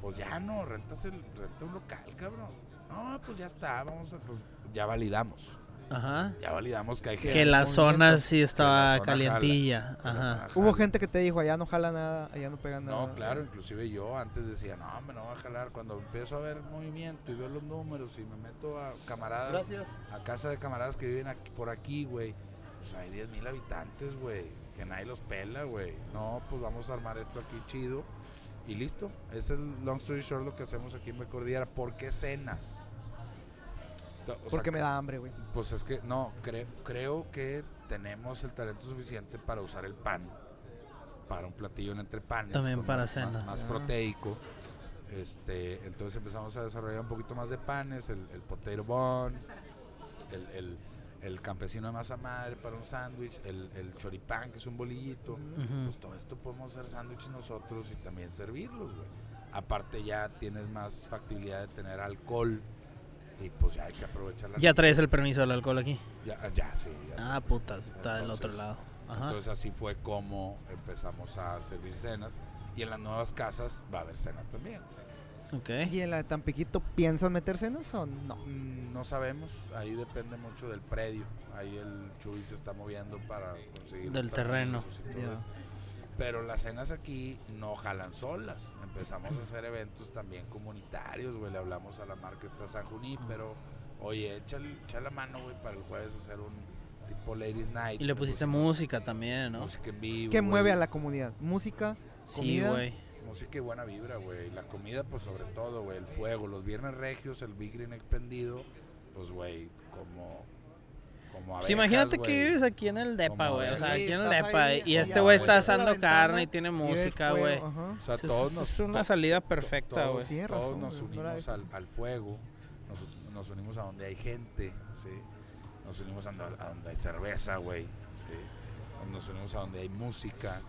pues ya no, rentas el, renta un local, cabrón. No, pues ya está, vamos a, pues ya validamos. Ajá. Ya validamos que hay gente. Que la zona sí Que estaba la zona calientilla. que la Ajá. zona Hubo gente que te dijo, allá no jala nada, allá no pega nada. No, claro, inclusive yo antes decía, no, hombre, no va a jalar. Cuando empiezo a ver movimiento y veo los números y me meto a camaradas, Gracias. a casa de camaradas que viven aquí- por aquí, güey, pues hay 10 mil habitantes, güey, que nadie los pela, güey. No, pues vamos a armar esto aquí chido y listo. Es el long story short lo que hacemos aquí en Becordillera. ¿Por qué cenas? Sea, Porque me da hambre, güey. Pues es que no, cre- creo que tenemos el talento suficiente para usar el pan para un platillo en entre panes. También para más, cena. Más, más Ah. proteico. Este, entonces empezamos a desarrollar un poquito más de panes, el, el potato bun, el, el- el campesino de masa madre para un sándwich, el, el choripán que es un bolillito. Pues todo esto podemos hacer sándwiches nosotros y también servirlos, güey. Aparte ya tienes más factibilidad de tener alcohol y pues ya hay que aprovechar la Ya traes el permiso del alcohol aquí. ya, ya, sí. ya. Ah, puta, está del otro lado. Ajá. Entonces así fue como empezamos a servir cenas. Y en las nuevas casas va a haber cenas también. Ok. ¿Y en la de Tampiquito piensas meter cenas o no? Mm, No sabemos, ahí depende mucho del predio. Ahí el Chuy se está moviendo para conseguir Del terreno. permisos Pero las cenas aquí no jalan solas. Empezamos a hacer eventos también comunitarios, güey. Le hablamos a la marca esta San Junípero. Oye, echa, echa la mano, güey, para el jueves hacer un tipo Ladies Night. Y le pusiste música también, ¿no? Música en vivo. ¿Qué güey. mueve a la comunidad? ¿Música? Sí, comida. güey. Música y buena vibra, güey. La comida, pues sobre todo, güey. El fuego. Los viernes regios, el Big Green expendido. Pues, güey, como. Como Pues imagínate que vives aquí en el depa, güey. O sea, aquí en el depa. ahí, y este güey está asando carne y tiene música, güey. O sea, Es, todos nos. es una to- salida perfecta, güey. Todos razón, nos unimos al, al fuego. Nos, nos unimos a donde hay gente, ¿sí? Nos unimos a donde, a donde hay cerveza, güey. ¿sí? Nos unimos a donde hay música.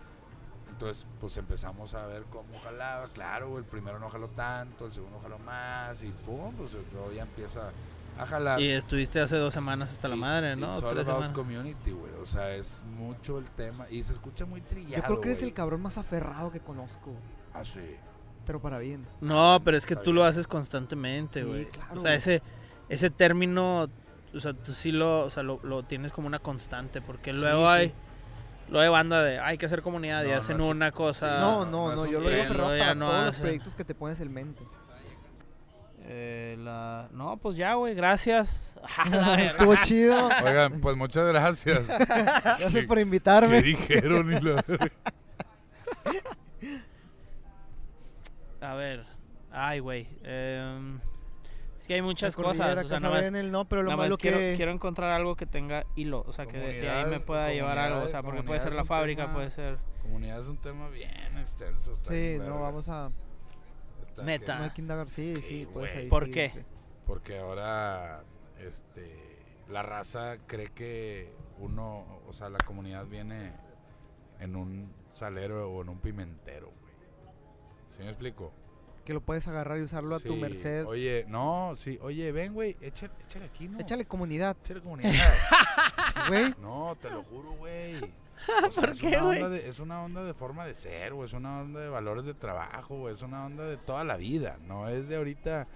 Entonces, pues empezamos a ver cómo jalaba. Claro, el primero no jaló tanto, el segundo jaló más. Y pum, pues luego ya empieza a jalar. Y estuviste hace dos semanas hasta la madre, ¿no? Tres about semanas. community, güey. O sea, es mucho el tema. Y se escucha muy trillado. Yo creo que eres el cabrón más aferrado que conozco, Ah, sí. pero para bien. No, pero es que Está tú bien. lo haces constantemente, Sí, güey. claro, O sea, ese, ese término, o sea, tú sí lo, o sea, lo, lo tienes como una constante, porque Sí, luego sí. hay, luego hay banda de, hay que hacer comunidad y hacen no una cosa. no, no, no, yo lo digo aferrado para no todos los proyectos que te pones en mente. Eh, la... No, pues ya, güey, gracias. [laughs] Estuvo chido. Oigan, pues muchas gracias. [laughs] Gracias por ¿Qué invitarme. dijeron? Y la- [laughs] A ver, ay, güey. em, es que hay muchas cosas, o sea, nada más, Benel, no, pero lo malo quiero, que... quiero encontrar algo que tenga hilo, o sea, que de, de ahí me pueda llevar algo, o sea, porque puede ser la fábrica, tema- puede ser... Comunidad es un tema bien extenso. Sí, no, vamos a... Está Neta. No que- hay que indagar, sí, Sí, sí, pues ahí ¿Por sí, qué? sí. Porque ahora este, la raza cree que uno, o sea, la comunidad viene en un salero o en un pimentero, güey. ¿Sí me explico? Que lo puedes agarrar y usarlo a tu merced. Oye, no, sí, oye, ven, güey, échale, échale aquí, ¿no? Échale comunidad, Échale comunidad. [laughs] güey. No, te lo juro, güey. [laughs] O sea, ¿Por es qué, una güey? onda de- Es una onda de forma de ser, güey. Es una onda de valores de trabajo, güey. Es una onda de toda la vida. No es de ahorita.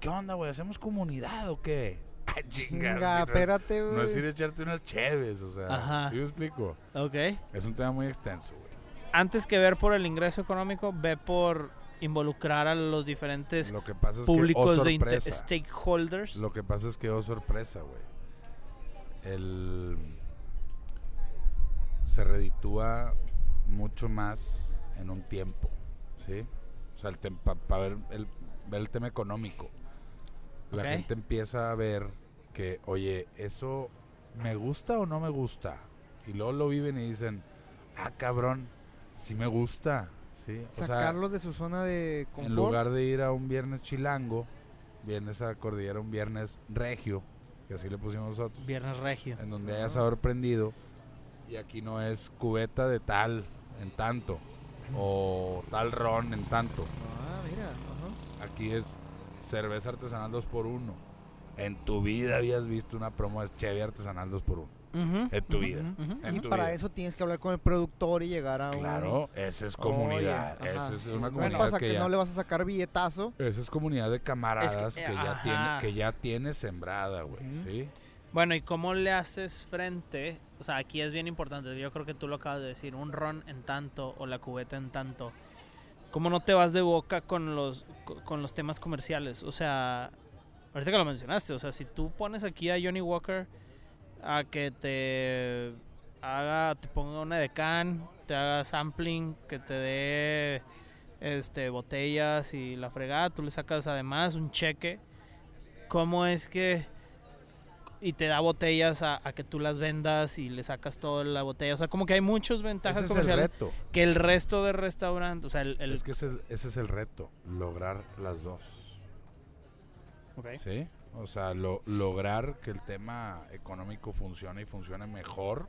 ¿Qué onda, güey? ¿Hacemos comunidad o qué? [laughs] Ah, chinga, Venga, si no es- espérate, No es ir güey. a echarte unas cheves, o sea. Ajá. ¿Sí me explico? Ok. Es un tema muy extenso, güey. Antes que ver por el ingreso económico, ve por involucrar a los diferentes Lo que pasa es que, oh públicos de stakeholders. Lo que pasa es que, oh sorpresa, güey. El. Se reditúa mucho más en un tiempo, ¿sí? O sea, el para ver, el, ver el tema económico. La gente empieza a ver que, oye, ¿eso me gusta o no me gusta? Y luego lo viven y dicen, ah, cabrón, sí me gusta, ¿sí? O sea, Sacarlo de su zona de confort. en lugar de ir a un viernes chilango, viernes a Cordillera, un viernes regio, que así le pusimos nosotros, Viernes Regio. en donde haya sabor prendido, y aquí no es cubeta de tal en tanto, o tal ron en tanto, Ah, mira. aquí es cerveza artesanal 2x1. En tu vida habías visto una promo de Chevy artesanal 2x1. Ujú, En tu vida. En tu para vida. eso tienes que hablar con el productor y llegar a un... Claro, esa es comunidad. esa es una comunidad pasa que que, ya... no le vas a sacar billetazo. Esa es comunidad de camaradas Es que, que, ya tiene, que ya tiene sembrada, güey. ¿sí? Bueno, ¿y cómo le haces frente? O sea, aquí es bien importante. Yo creo que tú lo acabas de decir. Un ron en tanto o la cubeta en tanto. ¿Cómo no te vas de boca con los, co- con los temas comerciales? O sea, ahorita que lo mencionaste. O sea, si tú pones aquí a Johnny Walker a que te haga, te ponga una de can, te haga sampling, que te dé este botellas y la fregada, tú le sacas además un cheque. ¿Cómo es que y te da botellas a, a que tú las vendas y le sacas toda la botella. O sea, como que hay muchas ventajas Ese es el comerciales reto. que el resto de restaurantes, o sea, el, el- Es que ese, es- ese es el reto, lograr las dos. Ok. ¿Sí? O sea, lo- lograr que el tema económico funcione y funcione mejor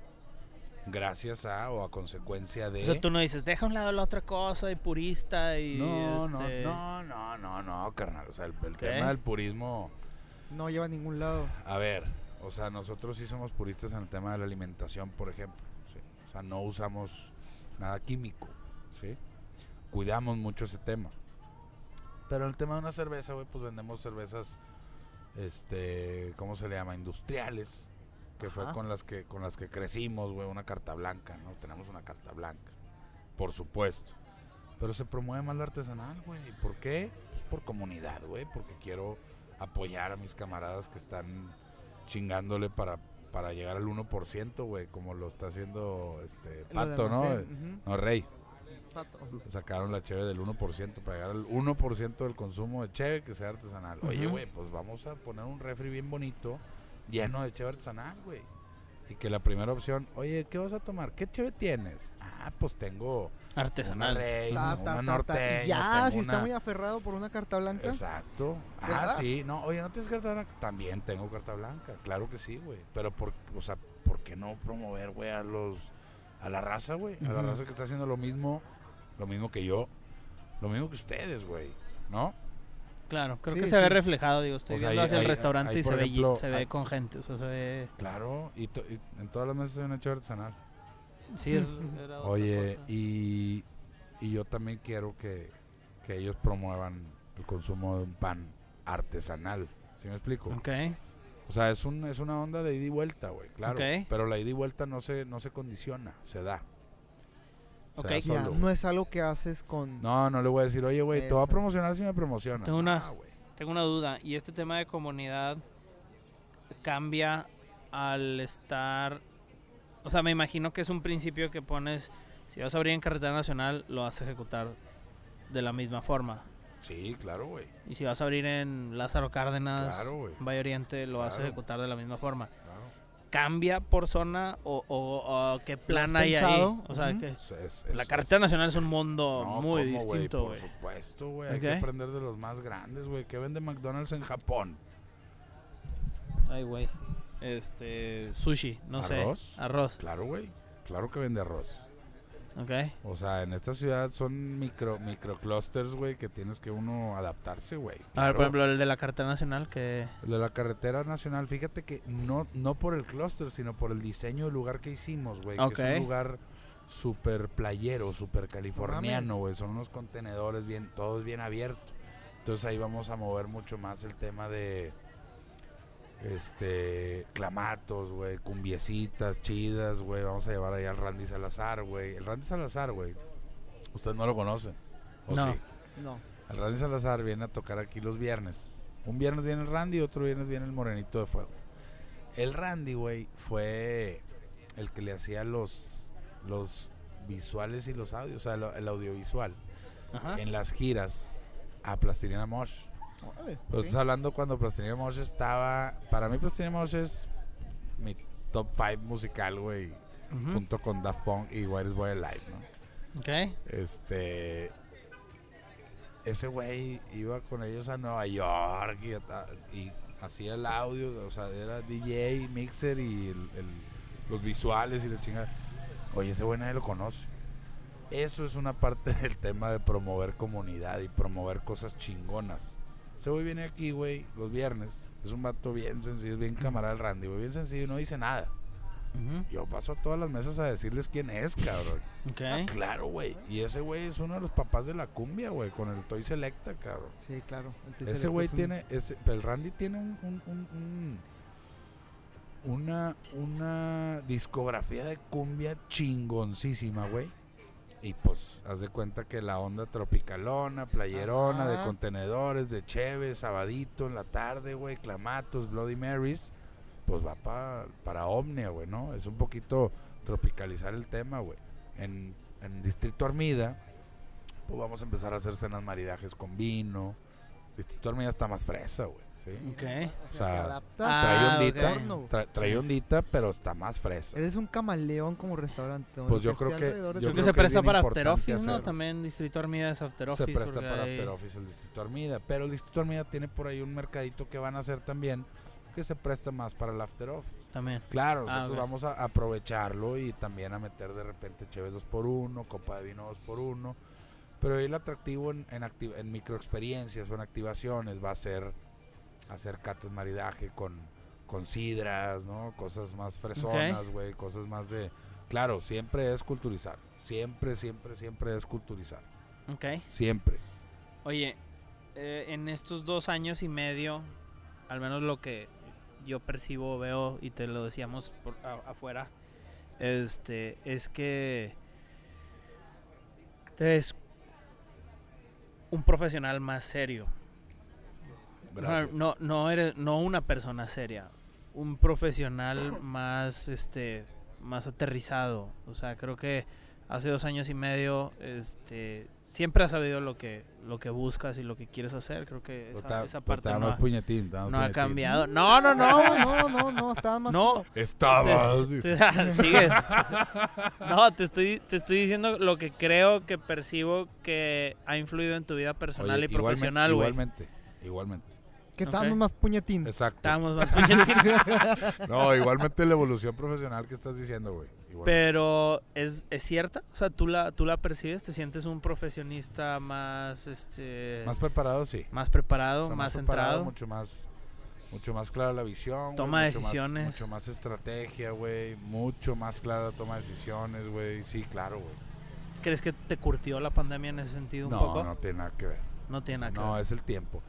gracias a o a consecuencia de... O sea, tú no dices, deja a un lado la otra cosa y purista y no, este, no, no, no, no, no, carnal. O sea, el, tema del purismo... No lleva a ningún lado. A ver, o sea, nosotros sí somos puristas en el tema de la alimentación, por ejemplo. ¿sí? O sea, no usamos nada químico, ¿sí? Cuidamos mucho ese tema. Pero el tema de una cerveza, güey, pues vendemos cervezas, este, ¿cómo se le llama? Industriales, que fue con las que con las que crecimos, güey, una carta blanca, ¿no? Tenemos una carta blanca, por supuesto. Pero se promueve más la artesanal, güey. ¿Por qué? Pues por comunidad, güey, porque quiero apoyar a mis camaradas que están chingándole para, para llegar al 1%, güey, como lo está haciendo este Pato, ¿no? No, Rey. Pato. Sacaron la cheve del 1% para llegar al 1% del consumo de cheve que sea artesanal. Oye, güey, pues vamos a poner un refri bien bonito, lleno de cheve artesanal, güey. Y que la primera opción, oye, ¿qué vas a tomar? ¿Qué cheve tienes? Ah, pues tengo una artesanal. Rey, Ta, una ta, ta. norteña, ya, si está una- muy aferrado por una carta blanca. Exacto. ¿Se la Ah, das? sí. No, oye, ¿no tienes carta blanca? También tengo carta blanca. Claro que sí, güey. Pero, por, o sea, ¿por qué no promover, güey, a los... A la raza, güey. A la raza que está haciendo lo mismo, lo mismo que yo. Lo mismo que ustedes, güey. ¿No? Claro, creo Sí, que se ve sí. reflejado, digo, estoy O sea, viendo hay- hacia el restaurante hay, y se por ve, ejemplo, se ve con gente, o sea, se ve... Claro. Y, to- y en todas las mesas hay una cheve artesanal. Sí, es, [laughs] era Oye, cosa. y, y yo también quiero que, que ellos promuevan el consumo de un pan artesanal. ¿Sí me explico? Ok, O sea, es, un, es una onda de ida y vuelta, güey, claro. Pero la ida y vuelta no se, no se condiciona, se da. Se Ok. da Ya, solo. no es algo que haces con... No, no le voy a decir, oye, güey, te voy a promocionar si me promocionas. Tengo una-. Tengo una duda, y este tema de comunidad cambia al estar... O sea, me imagino que es un principio que pones, si vas a abrir en carretera nacional, lo vas a ejecutar de la misma forma. Sí, claro, güey. Y si vas a abrir en Lázaro Cárdenas, Claro. Valle Oriente, lo vas a ejecutar de la misma forma. Claro. ¿Cambia por zona o, o- o qué plan hay ahí? pensado? O sea, Ujú. que Es- es- la carretera es- nacional es un mundo No, muy ¿cómo, distinto, Por supuesto, güey. Hay que aprender de los más grandes, güey. ¿Qué vende McDonald's en Japón? Ay, güey. Este, sushi, no sé. ¿Arroz? Arroz. Claro, güey. Claro que vende arroz. Ok. O sea, en esta ciudad son micro, microclusters, güey, que tienes que uno adaptarse, güey. A ver, por ejemplo, el de la carretera nacional, que... El de la carretera nacional, fíjate que no, no por el clúster, sino por el diseño del lugar que hicimos, güey. Ok. Que es un lugar súper playero, súper californiano, güey. Son unos contenedores bien, todos bien abiertos. Entonces ahí vamos a mover mucho más el tema de este clamatos, güey, cumbiecitas chidas, güey. Vamos a llevar ahí al Randy Salazar, güey. El Randy Salazar, güey. Ustedes no lo conocen. ¿O No. sí? No. El Randy Salazar viene a tocar aquí los viernes. Un viernes viene el Randy, otro viernes viene el Morenito de Fuego. El Randy, güey, fue el que le hacía los, los visuales y los audios, o sea, el, el audiovisual, Ajá. en las giras a Plastilina Mosh. Pero estás hablando cuando Plastilina Mosh estaba. Para mí, Plastilina Mosh es mi top 5 musical, güey. Junto con Daft Punk y Where is Boy Alive, ¿no? Ok. Este. Ese güey iba con ellos a Nueva York y, hacía el audio, o sea, era DJ, mixer y el- el- los visuales y la chingada. Oye, ese güey nadie lo conoce. Eso es una parte [laughs] del tema de promover comunidad y promover cosas chingonas. Ese güey viene aquí, güey, los viernes. Es un vato bien sencillo, es bien camarada el Randy, güey, bien sencillo, no dice nada. Yo paso a todas las mesas a decirles quién es, cabrón. Ok. Claro, güey. Y ese güey es uno de los papás de la cumbia, güey, con el Toy Selecta, cabrón. Sí, claro. Ese güey es un- tiene, ese, el Randy tiene un, un- un- un- una, una discografía de cumbia chingoncísima, güey. Y pues, haz de cuenta que la onda tropicalona, playerona, de contenedores, de Cheves, sabadito en la tarde, güey, clamatos, Bloody Marys, pues va pa- para Omnia, güey, ¿no? Es un poquito tropicalizar el tema, güey. En, en Distrito Armida, pues vamos a empezar a hacer cenas maridajes con vino. Distrito Armida está más fresa, güey. ¿Sí? Ok. O sea, Ah, trae al ondita, tra- trae ondita, pero está más fresa. Eres un camaleón como restaurante. Pues yo creo que- yo Creo que se presta para After Office, ¿no? También Distrito Armida es After Se Office. presta porque para hay- After Office el Distrito Armida, pero el Distrito Armida tiene por ahí un mercadito que van a hacer también que se presta más para el After Office. También. Claro, Ah, nosotros vamos a aprovecharlo y también a meter de repente Cheves 2x1, copa de vino 2x1. Pero ahí el atractivo en, en, en microexperiencias o en activaciones va a ser hacer catas maridaje con, con sidras, ¿no? Cosas más fresonas, güey, cosas más de... Claro, siempre es culturizar. Siempre, siempre, siempre es culturizar. Ok. Siempre. Oye, eh, en estos dos años y medio, al menos lo que yo percibo, veo y te lo decíamos por a- afuera, este, es que te es un profesional más serio. Gracias. No, no eres, no una persona seria, un profesional más, este, más aterrizado. O sea, creo que hace dos años y medio, este, siempre has sabido lo que, lo que buscas y lo que quieres hacer. Creo que esa, está- esa parte no, más ha, puñetín, no ha cambiado. No, no, no. No, no, no, estaba más No, como- Estaba. sí. te- sigues. No, te estoy, te estoy diciendo lo que creo que percibo que ha influido en tu vida personal Oye, y profesional, güey. Igualmente, igualmente. Que estábamos más puñetín. Exacto. Estábamos más [laughs] puñetín. No, igualmente la evolución profesional que estás diciendo, güey. Pero ¿es, es cierta, o sea, tú la, tú la percibes, te sientes un profesionista más, este, Más preparado, sí. más preparado, O sea, más preparado, centrado. Mucho más, mucho más clara la visión. güey, Toma mucho más- decisiones. mucho más estrategia, güey. Mucho más clara la toma de decisiones, güey. Sí, claro, güey. ¿Crees que te curtió la pandemia en ese sentido un No, poco? no tiene nada que ver. No tiene O sea, nada que no, ver. es el tiempo.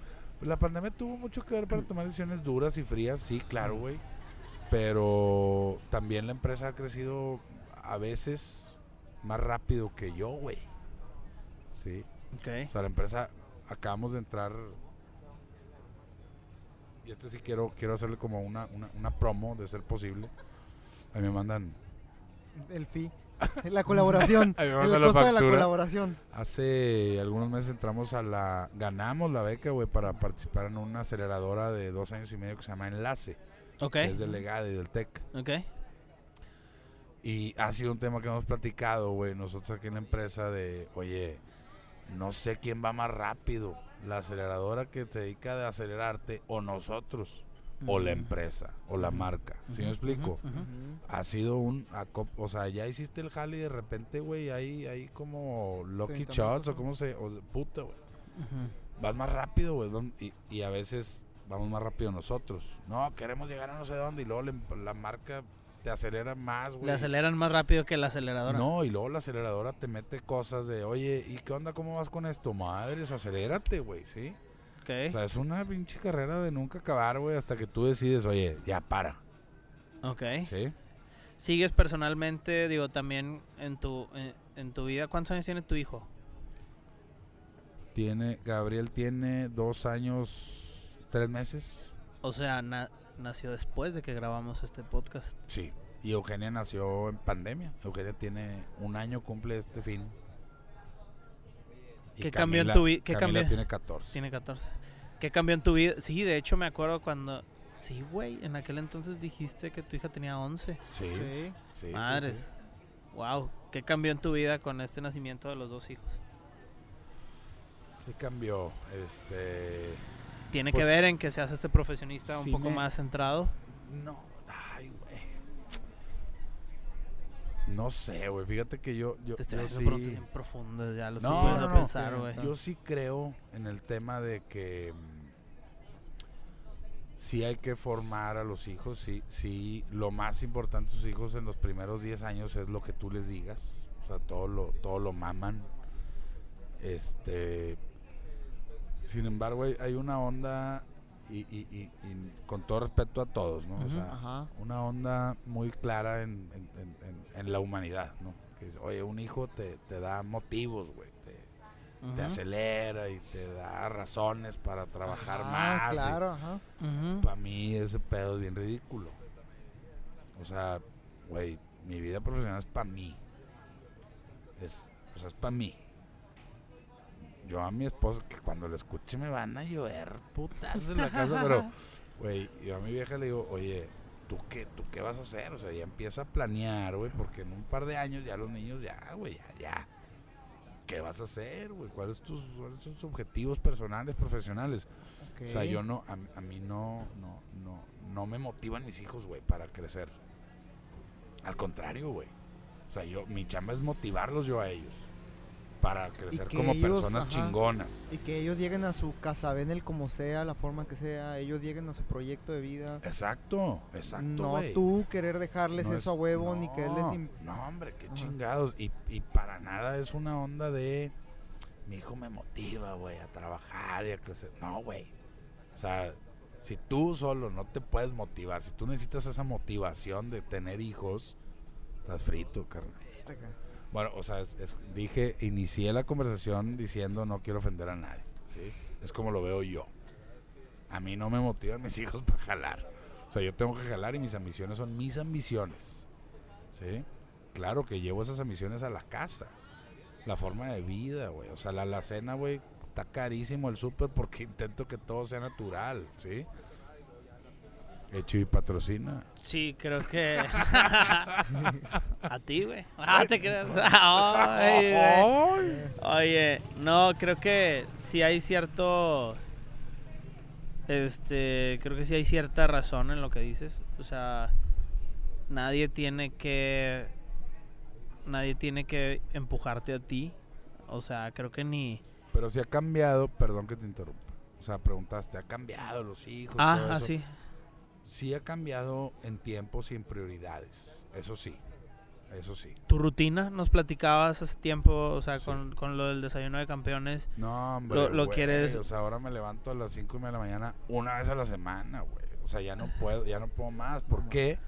La pandemia tuvo mucho que ver para tomar decisiones duras y frías, sí, claro, güey. Pero también la empresa ha crecido a veces más rápido que yo, güey. Sí. Ok. O sea, la empresa, acabamos de entrar. Y este sí quiero, quiero hacerle como una, una, una promo de ser posible. A mí me mandan. El fee. [laughs] La colaboración. [laughs] El la costo de la colaboración. Hace algunos meses entramos a la. Ganamos la beca, güey, para participar en una aceleradora de dos años y medio que se llama Enlace. Ok. Que es del Legade y del TEC. Ok. Y ha sido un tema que hemos platicado, güey, nosotros aquí en la empresa de, oye, no sé quién va más rápido, la aceleradora que te dedica de acelerarte o nosotros, o la empresa, o la marca. ¿Sí me explico? Ha sido un, o sea, ya hiciste el jale y de repente, güey, hay, hay como lucky 30 shots o como se, o puta, güey. Vas más rápido, güey, y, y a veces vamos más rápido nosotros. No, queremos llegar a no sé dónde y luego la, la marca te acelera más, güey. Le aceleran más rápido que la aceleradora. No, y luego la aceleradora te mete cosas de, oye, ¿y qué onda? ¿Cómo vas con esto? Madres, acelérate, güey, ¿sí? O sea, es una pinche carrera de nunca acabar, güey, hasta que tú decides, oye, ya para, ok. ¿sí? Sigues personalmente, digo, también en tu, en, en tu vida. ¿Cuántos años tiene tu hijo? Tiene, Gabriel tiene dos años, tres meses. O sea, na- nació después de que grabamos este podcast. Sí. Y Eugenia nació en pandemia. Eugenia tiene un año, cumple este fin. ¿Qué cambió en tu vi- qué cambió? tiene 14. Tiene 14. ¿Qué cambió en tu vida? Sí, de hecho me acuerdo cuando... Sí, güey, en aquel entonces dijiste que tu hija tenía 11. Sí, sí, Sí. sí, sí, Madres. Wow. ¿Qué cambió en tu vida con este nacimiento de los dos hijos? ¿Qué cambió? Este. ¿Tiene Pues, que ver en que seas este profesionista un poco me- más centrado? No, ay, güey. No sé, güey. Fíjate que yo. yo, Te estoy yo haciendo sí- preguntas bien profundas, ya lo No, estoy no, no. pensar, güey. Yo sí creo en el tema de que mm, sí hay que formar a los hijos, sí, sí, lo más importante de sus hijos en los primeros 10 años es lo que tú les digas, o sea, todo lo, todo lo maman, este, sin embargo hay, hay una onda y, y- y- y con todo respeto a todos, ¿no? O sea, Ajá. una onda muy clara en, en- en- en- la humanidad, ¿no? Que dice, oye, un hijo te, te da motivos, güey, te, acelera y te da razones para trabajar Ajá, más. Claro, ajá. Para mí ese pedo es bien ridículo. O sea, güey, mi vida profesional es para mí. Es, o sea, es para mí. Yo a mi esposa, que cuando la escuche me van a llover putas en la casa, pero, [laughs] güey, yo a mi vieja le digo, oye, ¿tú qué, ¿tú qué vas a hacer? O sea, ya empieza a planear, güey, porque en un par de años ya los niños, ya, güey, ya, ya. ¿Qué vas a hacer, güey? ¿Cuáles tus, cuáles tus objetivos personales, profesionales? O sea, yo no, a, a mí no, no, no, no me motivan mis hijos, güey, para crecer. Al contrario, güey. O sea, yo, mi chamba es motivarlos yo a ellos. Para crecer como ellos, personas ajá. chingonas. Y que ellos lleguen a su casa, ven el como sea, la forma que sea, ellos lleguen a su proyecto de vida. Exacto, exacto, no güey. tú querer dejarles No eso a huevo, ni quererles... No, hombre, qué Ajá. chingados. Y, y para nada es una onda de. Mi hijo me motiva, güey, a trabajar y a crecer. No, güey. O sea, si tú solo no te puedes motivar, si tú necesitas esa motivación de tener hijos, estás frito, carnal. Bueno, o sea, es- es- dije, inicié la conversación diciendo no quiero ofender a nadie. ¿sí? Es como lo veo yo. A mí no me motivan mis [laughs] hijos para jalar. O sea, yo tengo que jalar y mis ambiciones son mis ambiciones. ¿Sí? Claro que llevo esas ambiciones a la casa. La forma de vida, güey. O sea, la alacena, güey, está carísimo el súper porque [laughs] intento que todo sea natural, ¿sí? Hecho y patrocina. Sí, creo que. [laughs] a ti, güey. Ah, te güey. Oye, no, creo que sí hay cierto. Este, creo que sí hay cierta razón en lo que dices. O sea, nadie tiene que. Nadie tiene que empujarte a ti. O sea, creo que ni. Pero si ha cambiado, perdón que te interrumpa. O sea, preguntaste, ¿ha cambiado los hijos? Ah, eso? sí. Sí ha cambiado en tiempos y en prioridades. Eso sí. Eso sí. Tu rutina, nos platicabas hace tiempo, o sea, Sí. con, con lo del desayuno de campeones. No, hombre. Lo- quieres- O sea, ahora me levanto a las 5 y media de la mañana una vez a la semana, güey. O sea, ya no puedo, ya no puedo más. ¿Por qué?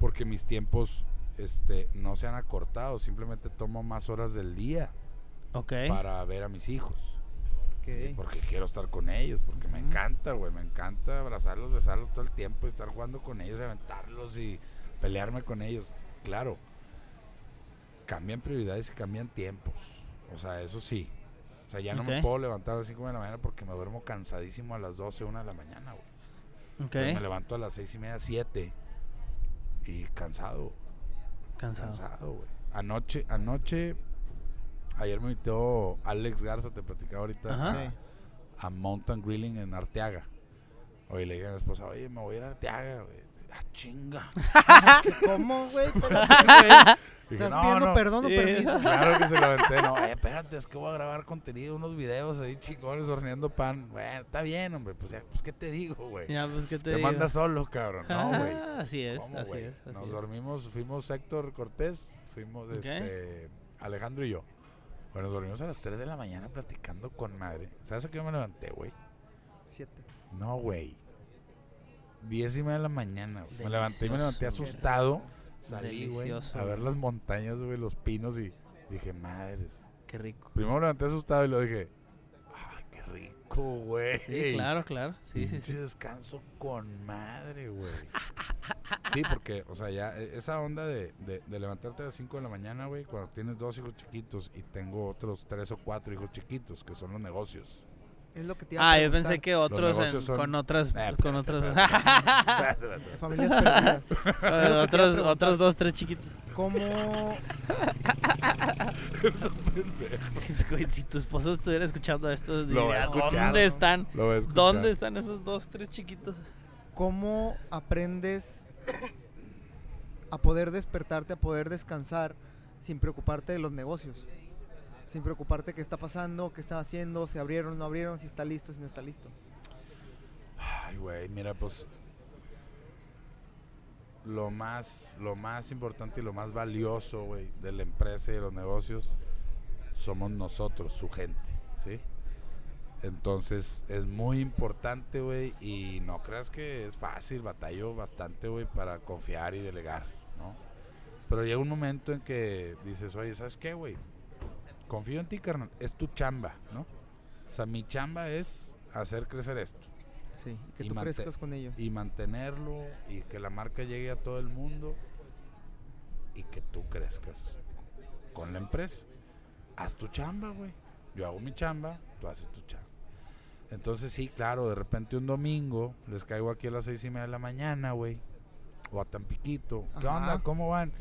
Porque mis tiempos este, no se han acortado. Simplemente tomo más horas del día Ok. para ver a mis hijos. Sí, porque quiero estar con ellos, porque me encanta, güey, me encanta abrazarlos, besarlos todo el tiempo, y estar jugando con ellos, aventarlos y pelearme con ellos. Claro, cambian prioridades y cambian tiempos, o sea, eso sí. O sea, ya no me puedo levantar a las 5 de la mañana porque me duermo cansadísimo a las 12, 1 de la mañana, güey. Ok. Entonces me levanto a las 6 y media, 7 y cansado, Cansado. cansado, güey. Anoche, anoche, ayer me invitó Alex Garza, te platicaba ahorita, Ajá. a- Mountain Grilling en Arteaga. Oye, le dije a mi esposa, oye, me voy a ir a Arteaga, güey. Ah, chinga. [laughs] ¿Cómo, [laughs] güey? Dije, ¿Estás no, pidiendo no. perdón o permiso? [laughs] Claro que se lo aventé. No, eh, espérate, es que voy a grabar contenido, unos videos ahí chingones horneando pan. Bueno, está bien, hombre. Pues, ya, pues ¿qué te digo, güey? Ya, pues, ¿qué te, Te digo? mandas solo, cabrón. No, güey. Así es, ¿Cómo, así es. así Nos es. dormimos, fuimos Héctor Cortés, fuimos Ok. este, Alejandro y yo. Bueno, nos dormimos a las 3 de la mañana platicando con madre. ¿Sabes a qué me levanté, güey? Siete. No, güey. 10 y media de la mañana. güey. Me levanté y me levanté asustado. Salí, güey, a ver las montañas, güey, los pinos y dije, madres. Qué rico. Primero me levanté asustado y luego dije, rico, güey. Sí, claro, claro. Sí, sí, sí. descanso con madre, güey. Sí, porque, o sea, ya eh, esa onda de, de- de levantarte a las 5 de la mañana, güey, cuando tienes dos hijos chiquitos y tengo otros tres o cuatro hijos chiquitos, que son los negocios. Es lo que te iba a Ah, yo pensé que otros negocios en- son- con otras Eh, con otras De familias perdidas. Otros otros dos tres chiquitos. ¿Cómo, [laughs] [laughs] Güey, si tu esposo estuviera escuchando esto, Lo ¿dónde están? Lo. ¿Dónde están esos dos tres chiquitos? ¿Cómo aprendes a poder despertarte, a poder descansar sin preocuparte de los negocios? Sin preocuparte qué está pasando, qué están haciendo, si abrieron, no abrieron, si está listo, si no está listo. Ay, güey, mira, pues lo más, lo más importante y lo más valioso, güey, de la empresa y de los negocios somos nosotros, su gente, ¿sí? Entonces es muy importante, güey, y no creas que es fácil, batallo bastante, güey, para confiar y delegar, ¿no? Pero llega un momento en que dices, oye, ¿sabes qué, güey? Confío en ti, carnal, es tu chamba, ¿no? O sea, mi chamba es hacer crecer esto Sí, que Y tú crezcas con ello. y mantenerlo y que la marca llegue a todo el mundo y que tú crezcas con la empresa. Haz tu chamba, güey. Yo hago mi chamba, tú haces tu chamba. Entonces sí, claro, de repente un domingo les caigo aquí a las seis y media de la mañana, güey. O a Tampiquito. ¿Qué Ajá. onda? ¿Cómo van?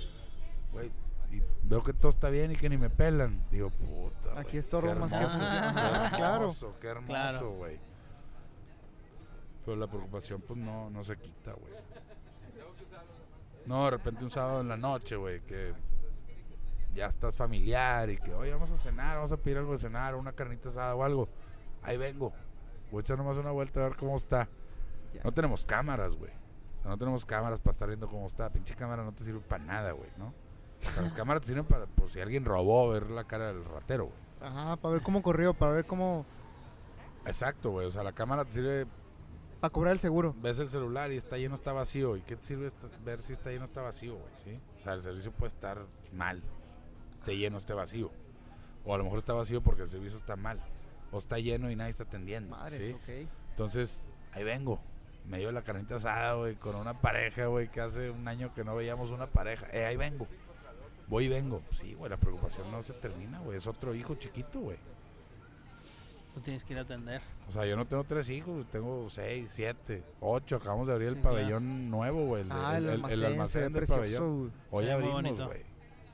Güey, y veo que todo está bien y que ni me pelan. Digo, puta. Aquí estorbo más que. Qué [laughs] Claro. hermoso, qué hermoso, Claro. güey. Pero la preocupación, pues no, no se quita, güey. No, de repente un sábado en la noche, güey, que ya estás familiar y que, oye, vamos a cenar, vamos a pedir algo de cenar, una carnita asada o algo. Ahí vengo. Voy a echar nomás una vuelta a ver cómo está. Ya. No tenemos cámaras, güey. No tenemos cámaras para estar viendo cómo está. Pinche cámara no te sirve para nada, güey, ¿no? Las cámaras te sirven para, por si alguien robó, ver la cara del ratero, güey. Ajá, para ver cómo corrió, para ver cómo... Exacto, güey. O sea, la cámara te sirve Para cobrar el seguro. ves el celular y está lleno, está vacío. ¿Y qué te sirve ver si está lleno, está vacío, güey? ¿sí? O sea, el servicio puede estar mal, esté lleno, esté vacío. O a lo mejor está vacío porque el servicio está mal. O está lleno y nadie está atendiendo. Madres, ¿sí? ok. Entonces, ahí vengo. Me dio la carnita asada, güey, con una pareja, güey, que hace un año que no veíamos una pareja. Eh, ahí vengo. Voy y vengo. Sí, güey, la preocupación no se termina, güey. Es otro hijo chiquito, güey. Tú tienes que ir a atender. O sea, yo no tengo tres hijos, tengo seis, siete, ocho. Acabamos de abrir Sí, el claro. pabellón nuevo, güey. El, Ah, el, el- el- el almacén, almacén del precioso. pabellón. Hoy Se ve muy abrimos, güey.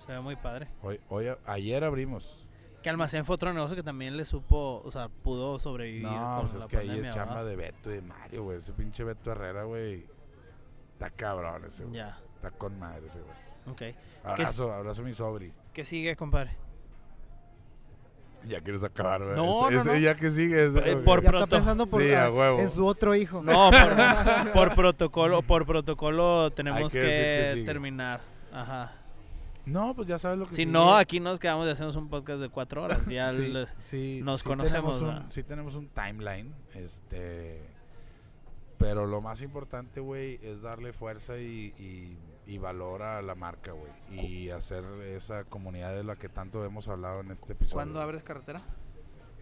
Se ve muy padre. Hoy, hoy, ayer abrimos. Que Almacén fue otro negocio que también le supo, o sea, pudo sobrevivir. No, con pues la es que ahí es chamba ¿verdad? de Beto y de Mario, güey. Ese pinche Beto Herrera, güey. Está cabrón ese, güey. Ya, Está con madre ese, güey. Ok. Abrazo, abrazo a mi sobri. ¿Qué sigue, compadre? Ya quieres acabar, güey. No, Ese- no, ya que sigue. ese, Eh, por Ya está pensando por, Sí, a huevo. en su otro hijo. No, por, [laughs] por protocolo, por protocolo tenemos que terminar. Ajá. No, pues ya sabes lo que Si sigue. no, aquí nos quedamos y hacemos un podcast de cuatro horas. Ya sí, le- sí, nos sí conocemos, tenemos ¿verdad? un, sí tenemos un timeline, este, pero lo más importante, güey, es darle fuerza y, y- y valor a la marca, güey, y hacer esa comunidad de la que tanto hemos hablado en este episodio. ¿Cuándo abres carretera?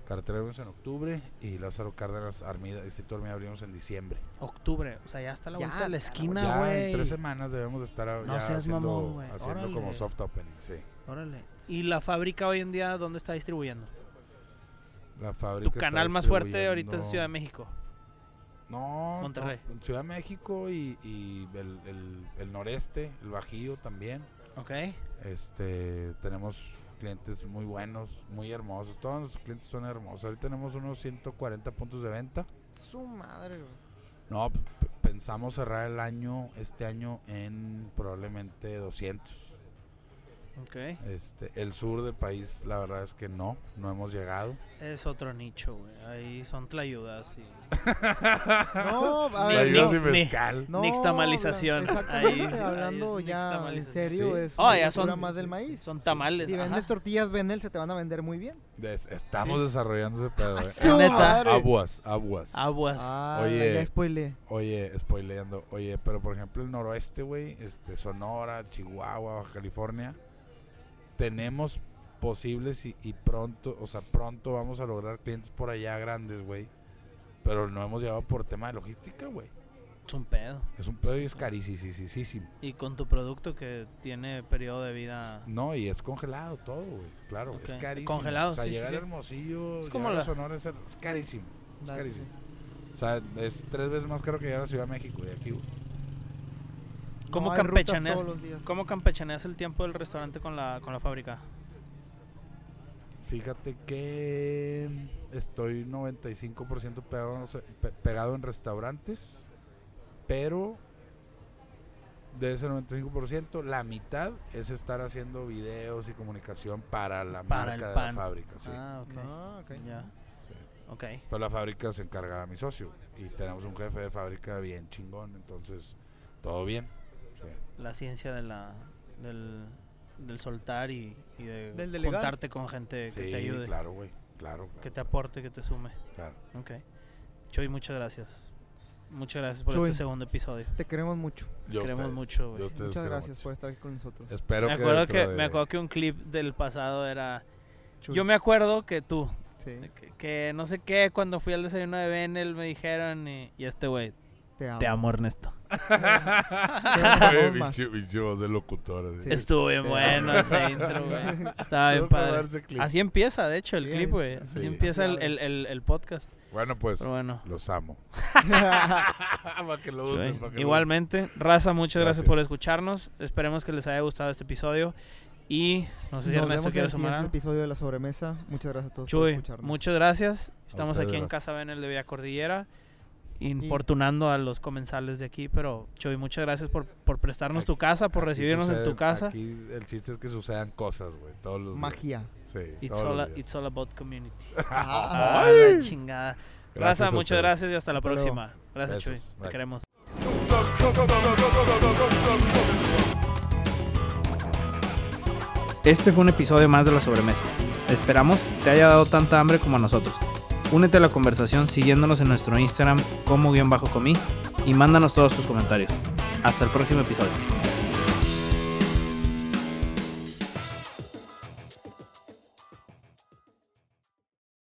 Carretera abrimos en octubre y Lázaro Cárdenas Armida, Distrito Armida abrimos en diciembre. Octubre. O sea, ya está la Ya, vuelta de la esquina, ya güey. en tres semanas debemos de estar a- No ya seas haciendo, mamón, güey. haciendo como soft opening, sí. Órale. ¿Y la fábrica hoy en día dónde está distribuyendo? La fábrica Tu canal más fuerte ahorita es Ciudad de México. No, Monterrey. no, Ciudad de México y, y el, el- el noreste, el Bajío también. Ok. Este, tenemos clientes muy buenos, muy hermosos. Todos nuestros clientes son hermosos. Ahorita tenemos unos 140 puntos de venta. Su madre. No, pensamos cerrar el año, este año, en probablemente 200. Ok. Este, el sur del país, la verdad es que no, no hemos llegado. Es otro nicho, güey. Ahí son tlayudas y... [laughs] No, no, ni- mezcal. no, nixtamalización. Ahí- hablando ahí ya en serio, Sí. es Oh, ya son- más del maíz. Son tamales. Si ajá. vendes tortillas Benel, se te van a vender muy bien. Des- estamos Sí. desarrollando ese pedo. eh. ¡Su neta. Aguas, aguas. Aguas. Ah, Oye. ya spoileé. Oye, spoileando. Oye, pero por ejemplo el noroeste, güey, este, Sonora, Chihuahua, Baja California, tenemos posibles y, y pronto, o sea, pronto vamos a lograr clientes por allá grandes, güey. Pero no hemos llegado por tema de logística, güey. Es un pedo. Es un pedo y es carísimo. Y con tu producto que tiene periodo de vida. No, y es congelado todo, güey. Claro, es carísimo. Congelado, O sea, sí, llegar sí. a Hermosillo, Es como la- Sonora es, carísimo. Es carísimo. O sea, es tres veces más caro que llegar a Ciudad de México de aquí, güey. ¿Cómo No, campechaneas? ¿Cómo campechaneas el tiempo del restaurante con la, con la fábrica? Fíjate que estoy 95% pegado, pe- pegado en restaurantes, pero de ese 95%, la mitad es estar haciendo videos y comunicación para la Para marca de la fábrica. Sí. Ah, ok. Ah, ok. Ya. sí. Ok. Pero la fábrica se encarga mi socio y tenemos un jefe de fábrica bien chingón, entonces todo bien. Sí. La ciencia de la, del, del soltar y, y de Del juntarte con gente que Sí, te ayude, claro, güey. Claro, claro, que te aporte, que te sume. claro. Ok. Choy, muchas gracias. Muchas gracias por Chuy. este segundo episodio. Te queremos mucho. Yo Queremos ustedes, mucho, güey. Muchas gracias mucho. por estar aquí con nosotros. Espero Me que acuerdo que, de- me acuerdo que un clip del pasado era... Chuy. Yo me acuerdo que tú, Sí, que, que no sé qué, cuando fui al desayuno de Benel me dijeron y, y este güey, te amo. te amo Ernesto. [laughs] Te amo Oye, más. pinche, voz de locutor. Sí. Estuvo bien bueno amo. ese intro, güey. [laughs] Estaba bien padre. Así empieza, de hecho, el Sí, clip, güey. sí. Así empieza el, Claro. el, el, el podcast. Bueno, pues bueno. los amo. [laughs] para que lo usen. para que lo Igualmente, Raza, muchas gracias. Gracias. por escucharnos. Esperemos que les haya gustado este episodio. Y no sé si Nos Ernesto vemos en quiere el sumar algo. episodio de La Sobremesa. Muchas gracias a todos por Chuy, escucharnos. muchas gracias. Estamos aquí en gracias. Casa Benel de Villa Cordillera. Importunando a los comensales de aquí, pero Chuy, muchas gracias por, por prestarnos tu casa, por recibirnos en tu casa. Aquí el chiste es que sucedan cosas, güey. Todos los días. Magia. Sí, It's todos all, los a- días. it's all about community. [laughs] Ah, Ay. la chingada. Gracias Raza, muchas gracias y hasta la Hasta luego. próxima. Gracias, Besos. Chuy. Te queremos. Este fue un episodio más de La Sobremesa. Esperamos te haya dado tanta hambre como a nosotros. Únete a la conversación siguiéndonos en nuestro Instagram como guion bajo comí y mándanos todos tus comentarios. Hasta el próximo episodio.